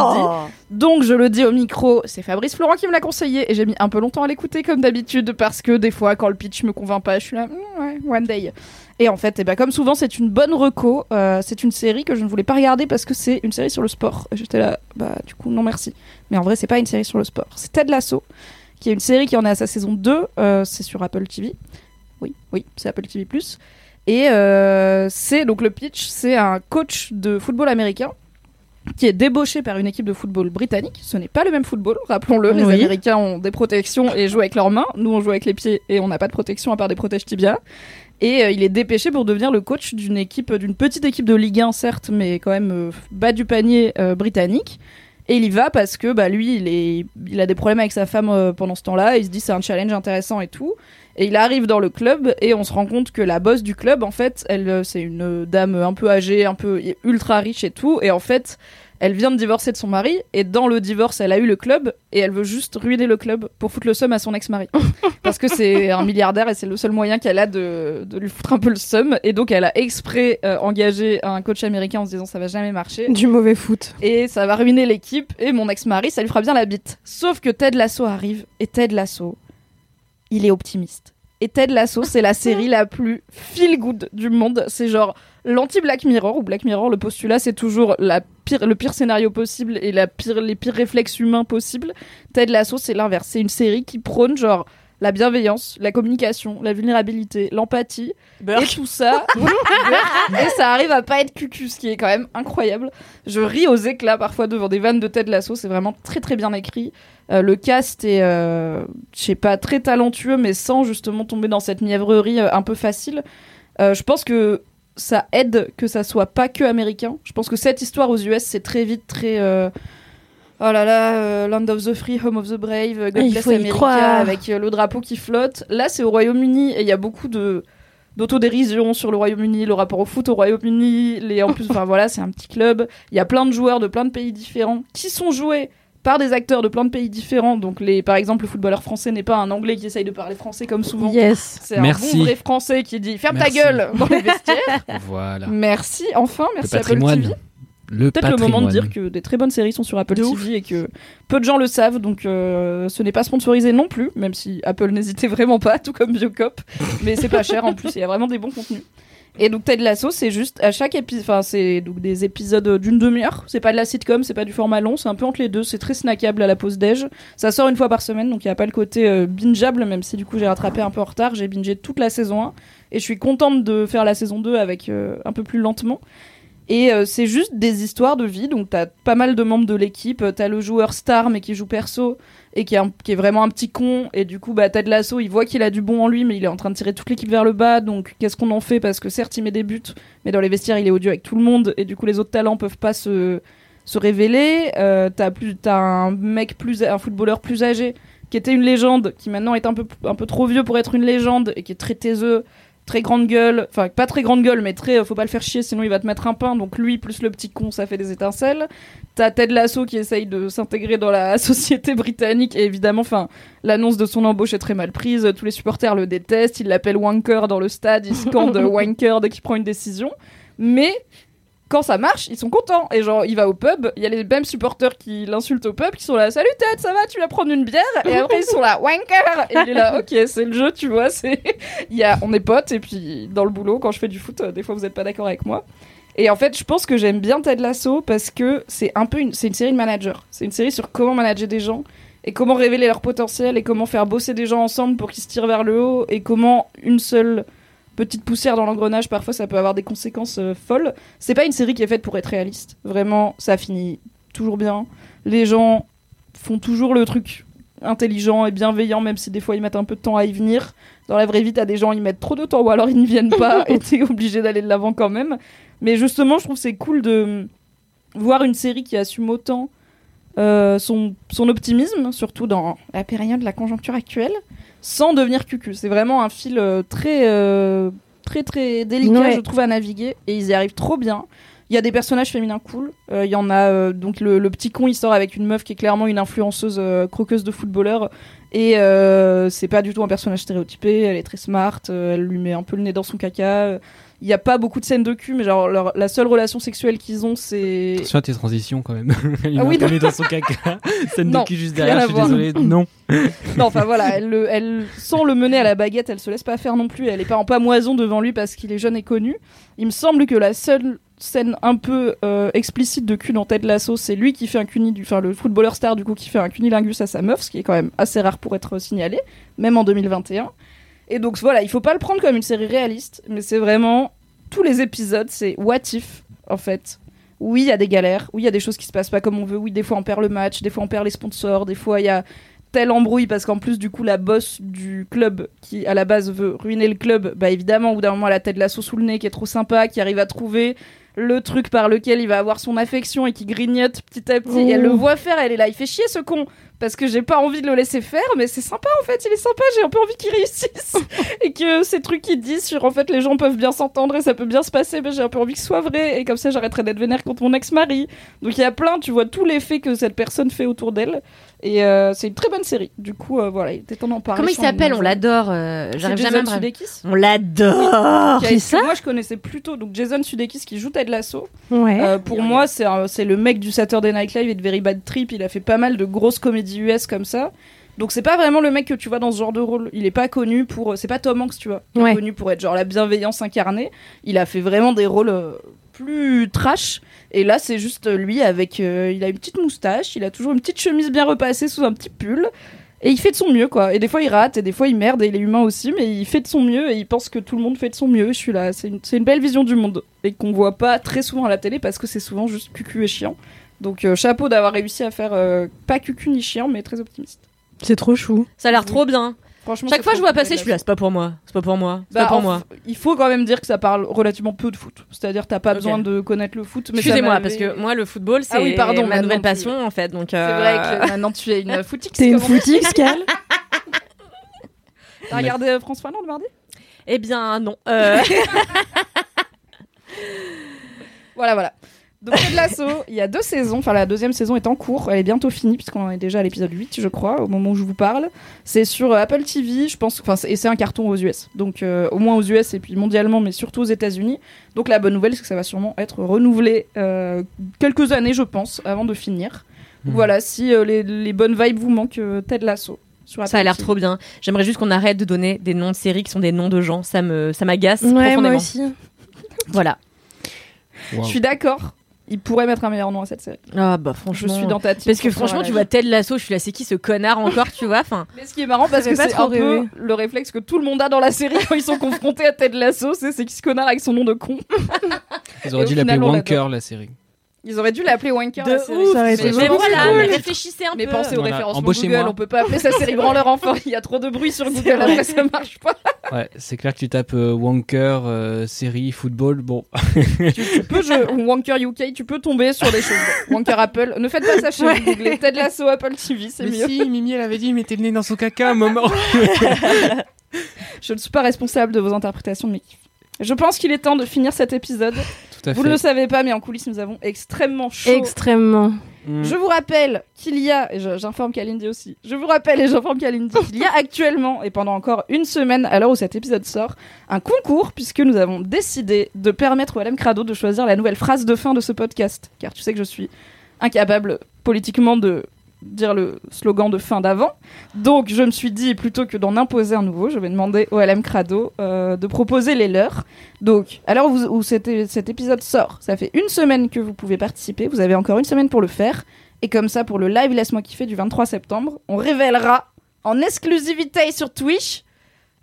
Donc je le dis au micro, c'est Fabrice Florent qui me l'a conseillé et j'ai mis un peu longtemps à l'écouter comme d'habitude parce que des fois quand le pitch me convainc pas je suis là Hmm, ouais one day. Et en fait, eh ben, comme souvent, c'est une bonne reco. Euh, c'est une série que je ne voulais pas regarder parce que c'est une série sur le sport. J'étais là, bah du coup, non merci. Mais en vrai, c'est pas une série sur le sport. C'est Ted Lasso, qui est une série qui en est à sa saison 2. Euh, c'est sur Apple TV. Oui, oui, c'est Apple TV+. Et euh, c'est donc le pitch, c'est un coach de football américain qui est débauché par une équipe de football britannique. Ce n'est pas le même football, rappelons-le. Les. Américains ont des protections et jouent avec leurs mains. Nous, on joue avec les pieds et on n'a pas de protection à part des protèges tibia. Et euh, il est dépêché pour devenir le coach d'une équipe, d'une petite équipe de Ligue 1 certes, mais quand même euh, bas du panier britannique. Et il y va parce que bah, lui, il, est, il a des problèmes avec sa femme pendant ce temps-là. Il se dit c'est un challenge intéressant et tout. Et il arrive dans le club et on se rend compte que la boss du club, en fait, elle, euh, c'est une euh, dame un peu âgée, un peu ultra riche et tout. Et en fait, elle vient de divorcer de son mari et dans le divorce, elle a eu le club et elle veut juste ruiner le club pour foutre le seum à son ex-mari. Parce que c'est un milliardaire et c'est le seul moyen qu'elle a de, de lui foutre un peu le seum. Et donc, elle a exprès euh, engagé un coach américain en se disant ça va jamais marcher Du mauvais foot. et ça va ruiner l'équipe et mon ex-mari ça lui fera bien la bite. Sauf que Ted Lasso arrive et Ted Lasso, il est optimiste. Et Ted Lasso, c'est la série la plus feel good du monde. C'est genre l'anti Black Mirror ou Black Mirror. Le postulat c'est toujours pire, le pire scénario possible et pire, les pires réflexes humains possibles. Ted Lasso, c'est l'inverse. C'est une série qui prône genre la bienveillance, la communication, la vulnérabilité, l'empathie et tout ça. et ça arrive à pas être cucu, ce qui est quand même incroyable. Je ris aux éclats parfois devant des vannes de Ted Lasso, c'est vraiment très très bien écrit. Euh, le cast est, euh, je sais pas, très talentueux, mais sans justement tomber dans cette mièvrerie euh, un peu facile. Je pense que ça aide que ça soit pas que américain. Je pense que cette histoire aux US, c'est très vite très. Oh là là, euh, Land of the Free, Home of the Brave, God Il Bless y America, croire. avec euh, le drapeau qui flotte. Là, c'est au Royaume-Uni et il y a beaucoup de d'autodérision sur le Royaume-Uni, le rapport au foot au Royaume-Uni. Les en plus, enfin voilà, c'est un petit club. Il y a plein de joueurs de plein de pays différents qui sont joués par des acteurs de plein de pays différents. Donc, les, par exemple, le footballeur français n'est pas un Anglais qui essaye de parler français comme souvent. Yes. C'est un Merci. bon vrai français qui dit ferme Merci. ta gueule dans les vestiaires. Voilà. Merci, enfin, Le merci Apple patrimoine. TV. Le Peut-être le moment de dire que des très bonnes séries sont sur Apple De TV et que peu de gens le savent, donc euh, ce n'est pas sponsorisé non plus, même si Apple n'hésitait vraiment pas, tout comme Biocop, mais c'est pas cher en plus, il y a vraiment des bons contenus. Et donc Ted Lasso, c'est juste à chaque épisode, enfin c'est donc des épisodes d'une demi-heure. C'est pas de la sitcom, c'est pas du format long, c'est un peu entre les deux. C'est très snackable à la pause déj. Ça sort une fois par semaine, donc il y a pas le côté euh, bingeable, même si du coup j'ai rattrapé un peu en retard. J'ai bingé toute la saison 1 et je suis contente de faire la saison 2 avec euh, un peu plus lentement. Et euh, c'est juste des histoires de vie. Donc, t'as pas mal de membres de l'équipe. Euh, T'as le joueur star, mais qui joue perso, et qui est, vraiment un petit con. Et du coup, bah, Ted Lasso, il voit qu'il a du bon en lui, mais il est en train de tirer toute l'équipe vers le bas. Donc, qu'est-ce qu'on en fait? Parce que certes, il met des buts, mais dans les vestiaires, il est odieux avec tout le monde. Et du coup, les autres talents peuvent pas se, se révéler. Euh, t'as plus, t'as un mec plus, un footballeur plus âgé, qui était une légende, qui maintenant est un peu, un peu trop vieux pour être une légende, et qui est très taiseux très grande gueule, enfin pas très grande gueule, mais très, euh, faut pas le faire chier, sinon il va te mettre un pain. Donc lui plus le petit con, ça fait des étincelles. T'as Ted Lasso qui essaye de s'intégrer dans la société britannique et évidemment, enfin l'annonce de son embauche est très mal prise. Tous les supporters le détestent, ils l'appellent wanker dans le stade, ils scandent wanker dès qu'il prend une décision. Mais quand ça marche, ils sont contents. Et genre, il va au pub, il y a les mêmes supporters qui l'insultent au pub, qui sont là, salut Ted, ça va, tu vas prendre une bière Et après, ils sont là, wanker Et il est là, ok, c'est le jeu, tu vois, c'est. il y a, on est potes, et puis dans le boulot, quand je fais du foot, euh, des fois vous êtes pas d'accord avec moi. Et en fait, je pense que j'aime bien Ted Lasso parce que c'est un peu une, c'est une série de manager. C'est une série sur comment manager des gens et comment révéler leur potentiel et comment faire bosser des gens ensemble pour qu'ils se tirent vers le haut et comment une seule petite poussière dans l'engrenage, parfois ça peut avoir des conséquences euh, folles. C'est pas une série qui est faite pour être réaliste. Vraiment, ça finit toujours bien. Les gens font toujours le truc intelligent et bienveillant, même si des fois ils mettent un peu de temps à y venir. Dans la vraie vie, t'as des gens, ils mettent trop de temps ou alors ils n'y viennent pas et t'es obligé d'aller de l'avant quand même. Mais justement, je trouve c'est cool de voir une série qui assume autant euh, son, son optimisme, surtout dans la période de la conjoncture actuelle, sans devenir cucu. C'est vraiment un fil euh, très, euh, très, très délicat, Ouais. je trouve, à naviguer. Et ils y arrivent trop bien. Il y a des personnages féminins cool. Euh, Il y en a euh, donc le, le petit con, il sort avec une meuf qui est clairement une influenceuse croqueuse de footballeur. Et c'est pas du tout un personnage stéréotypé. Elle est très smart. elle lui met un peu le nez dans son caca. Il y a pas beaucoup de scènes de cul, mais genre leur- la seule relation sexuelle qu'ils ont, c'est Attention à tes transitions quand même. Il Ah oui, mis dans son caca. Scène Non, de cul juste derrière, je suis voir. désolé. Non. Non, enfin voilà, elle, le- elle, sans le mener à la baguette, elle se laisse pas faire non plus. Elle est pas en pamoison devant lui parce qu'il est jeune et connu. Il me semble que la seule scène un peu euh, explicite de cul dans Ted Lasso, c'est lui qui fait un cuni, enfin le footballeur star du coup qui fait un cunilingus à sa meuf, ce qui est quand même assez rare pour être signalé, même en 2021. Et donc voilà, il faut pas le prendre comme une série réaliste, mais c'est vraiment tous les épisodes, c'est what if en fait. Oui, il y a des galères, oui, il y a des choses qui se passent pas comme on veut, oui, des fois on perd le match, des fois on perd les sponsors, des fois il y a telle embrouille parce qu'en plus du coup la boss du club qui à la base veut ruiner le club, bah évidemment au bout d'un moment elle a tête l'assaut sous le nez qui est trop sympa, qui arrive à trouver le truc par lequel il va avoir son affection et qui grignote petit à petit. Et elle le voit faire, elle est là, il fait chier ce con parce que j'ai pas envie de le laisser faire, mais c'est sympa en fait, il est sympa, j'ai un peu envie qu'il réussisse et que ces trucs qu'il dit sur en fait les gens peuvent bien s'entendre et ça peut bien se passer, mais j'ai un peu envie que ce soit vrai et comme ça j'arrêterai d'être vénère contre mon ex-mari. Donc il y a plein, tu vois tous les faits que cette personne fait autour d'elle et euh, c'est une très bonne série. Du coup euh, voilà, il était temps d'en parler. Comment il s'appelle? On l'adore. euh, J'arrive Jason jamais à. Sudeikis On l'adore. c'est ça? Moi, je connaissais plutôt donc Jason Sudeikis qui joue Ted Lasso. Ouais. Euh, pour moi, c'est le mec du Saturday Night Live et de Very Bad Trip. Il a fait pas mal de grosses comédies US comme ça. Donc c'est pas vraiment le mec que tu vois dans ce genre de rôle. Il est pas connu pour, c'est pas Tom Hanks, tu vois, Ouais. connu pour être genre la bienveillance incarnée. Il a fait vraiment des rôles euh, plus trash. Et là, c'est juste lui avec, euh, il a une petite moustache, il a toujours une petite chemise bien repassée sous un petit pull. Et il fait de son mieux, quoi. Et des fois, il rate, et des fois, il merde, et il est humain aussi, mais il fait de son mieux, et il pense que tout le monde fait de son mieux. Je suis là. C'est une, c'est une belle vision du monde, et qu'on voit pas très souvent à la télé, parce que c'est souvent juste cucu et chiant. Donc, euh, chapeau d'avoir réussi à faire euh, pas cucu ni chiant, mais très optimiste. C'est trop chou. Ça a l'air trop bien. Franchement, Chaque c'est fois que je vois passer, je suis là, c'est pas pour moi. C'est pas pour moi. C'est Bah, pas pour moi. Il faut quand même dire que ça parle relativement peu de foot. C'est-à-dire, t'as pas besoin de connaître le foot. Excusez-moi, parce que moi, le football, c'est Ah oui, pardon, ma nouvelle tu- passion, en fait. Donc, C'est euh, vrai que maintenant tu es une footix. T'es une footix, Cal T'as regardé euh, France Finlande mardi? Eh bien, non. Euh, Voilà, voilà. Donc, Ted Lasso, il y a deux saisons. Enfin, la deuxième saison est en cours. Elle est bientôt finie, puisqu'on est déjà à l'épisode 8, je crois, au moment où je vous parle. C'est sur euh, Apple TV, je pense. Enfin, c'est- et c'est un carton aux US. Donc, euh, au moins aux US et puis mondialement, mais surtout aux États-Unis. Donc, la bonne nouvelle, c'est que ça va sûrement être renouvelé euh, quelques années, je pense, avant de finir. Mhm. voilà, si euh, les, les bonnes vibes vous manquent, euh, Ted Lasso. Ça a l'air trop bien. J'aimerais juste qu'on arrête de donner des noms de séries qui sont des noms de gens. Ça me, ça m'agace Ouais, moi profondément. aussi. Voilà. Wow. Je suis d'accord. Il pourrait mettre un meilleur nom à cette série. Ah bah Je franchement. suis dans ta team. Parce que franchement, tu vois Ted Lasso, je suis là, c'est qui ce connard encore, tu vois Enfin, Mais ce qui est marrant, parce que c'est un peu le réflexe que tout le monde a dans la série quand ils sont confrontés à Ted Lasso, c'est c'est qui ce connard avec son nom de con. Ils auraient dû l'appeler Wanker, la série. Ils auraient dû l'appeler Wanker. De ouf. Ça aurait été Mais mais voilà, mais cool. réfléchissez un Mais peu. pensez au Voilà, référencement embauchez-moi. Google, on peut pas appeler sa série branleur enfant, il y a trop de bruit sur Google, après ça marche pas. Ouais, c'est clair que tu tapes euh, Wanker, euh, série, football, bon. tu, tu peux, je, Wanker UK, tu peux tomber sur des choses. Wanker Apple, ne faites pas ça chez vous, googlez Ted Lasso Apple TV, c'est mieux. si, Mimi, elle avait dit, mettez le nez dans son caca un moment. Je ne suis pas responsable de vos interprétations de mes. Je pense qu'il est temps de finir cet épisode. Tout à Vous fait. ne le savez pas, mais en coulisses, nous avons extrêmement chaud. Extrêmement. Mm. Je vous rappelle qu'il y a, et j'informe Kalindi aussi, je vous rappelle et j'informe Kalindi qu'il y a actuellement, et pendant encore une semaine à l'heure où cet épisode sort, un concours, puisque nous avons décidé de permettre au LM Crado de choisir la nouvelle phrase de fin de ce podcast. Car tu sais que je suis incapable politiquement de dire le slogan de fin d'avant. Donc je me suis dit, plutôt que d'en imposer un nouveau, je vais demander au LM Crado euh, de proposer les leurs. Donc, à l'heure où, cet, épisode sort, ça fait une semaine que vous pouvez participer. Vous avez encore une semaine pour le faire. Et comme ça, pour le live Laisse-moi kiffer du 23 septembre, on révélera en exclusivité sur Twitch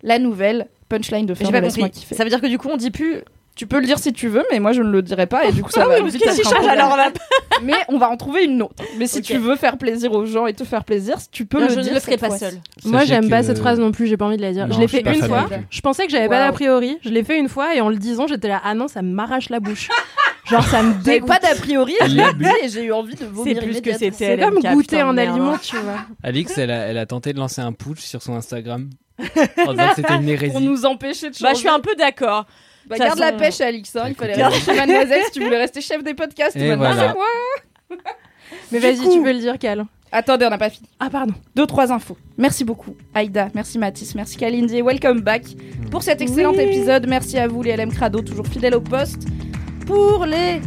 la nouvelle punchline de fin de Laisse-moi kiffer. Ça veut dire que du coup, on dit plus. Tu peux le dire si tu veux, mais moi je ne le dirai pas. Et du coup, ça Ah va oui, change alors là Mais on va en trouver une autre. Mais si tu veux faire plaisir aux gens et te faire plaisir, tu peux Non, le je dire. ne le ferai pas seule. Moi, j'aime pas cette phrase non plus, j'ai pas envie de la dire. Non, je l'ai je fait une fois. Je pensais que j'avais pas d'a priori. Je l'ai fait une fois et en le disant, j'étais là, ah non, ça m'arrache la bouche. Genre, ça me J'avais dégoûte. pas d'a priori, et je l'ai et j'ai eu envie de vomir plus que c'était. C'est comme goûter un aliment, tu vois. Alix, elle a, elle a tenté de lancer un putsch sur son Instagram. en disant que c'était une hérésie. Pour nous empêcher de changer. Bah, je suis un peu d'accord. Bah, garde la pêche, Alix. hein. Il fallait rester chez Mademoiselle si tu voulais rester chef des podcasts. Et Maintenant, voilà. c'est moi. Mais vas-y, coup- tu peux le dire, Cal. Attendez, on n'a pas fini. Ah, pardon. Deux, trois infos. Merci beaucoup, Aïda. Merci Mathis. Merci Kalindi. et Welcome back pour cet excellent Oui. épisode. Merci à vous, les LM Crado, toujours fidèles au poste. Pour les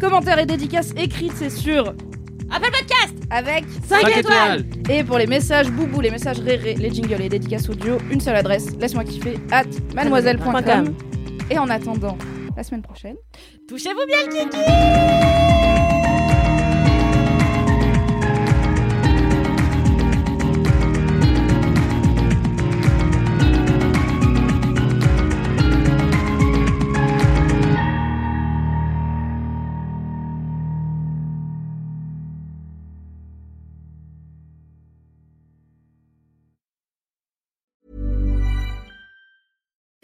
commentaires et dédicaces écrites, c'est sûr. Apple Podcast Avec 5 Cinq étoiles. Et pour les messages boubou, les messages réré, les jingles et les dédicaces audio, une seule adresse, laisse-moi kiffer, at mademoiselle.com. Et en attendant, la semaine prochaine. Touchez-vous bien le kiki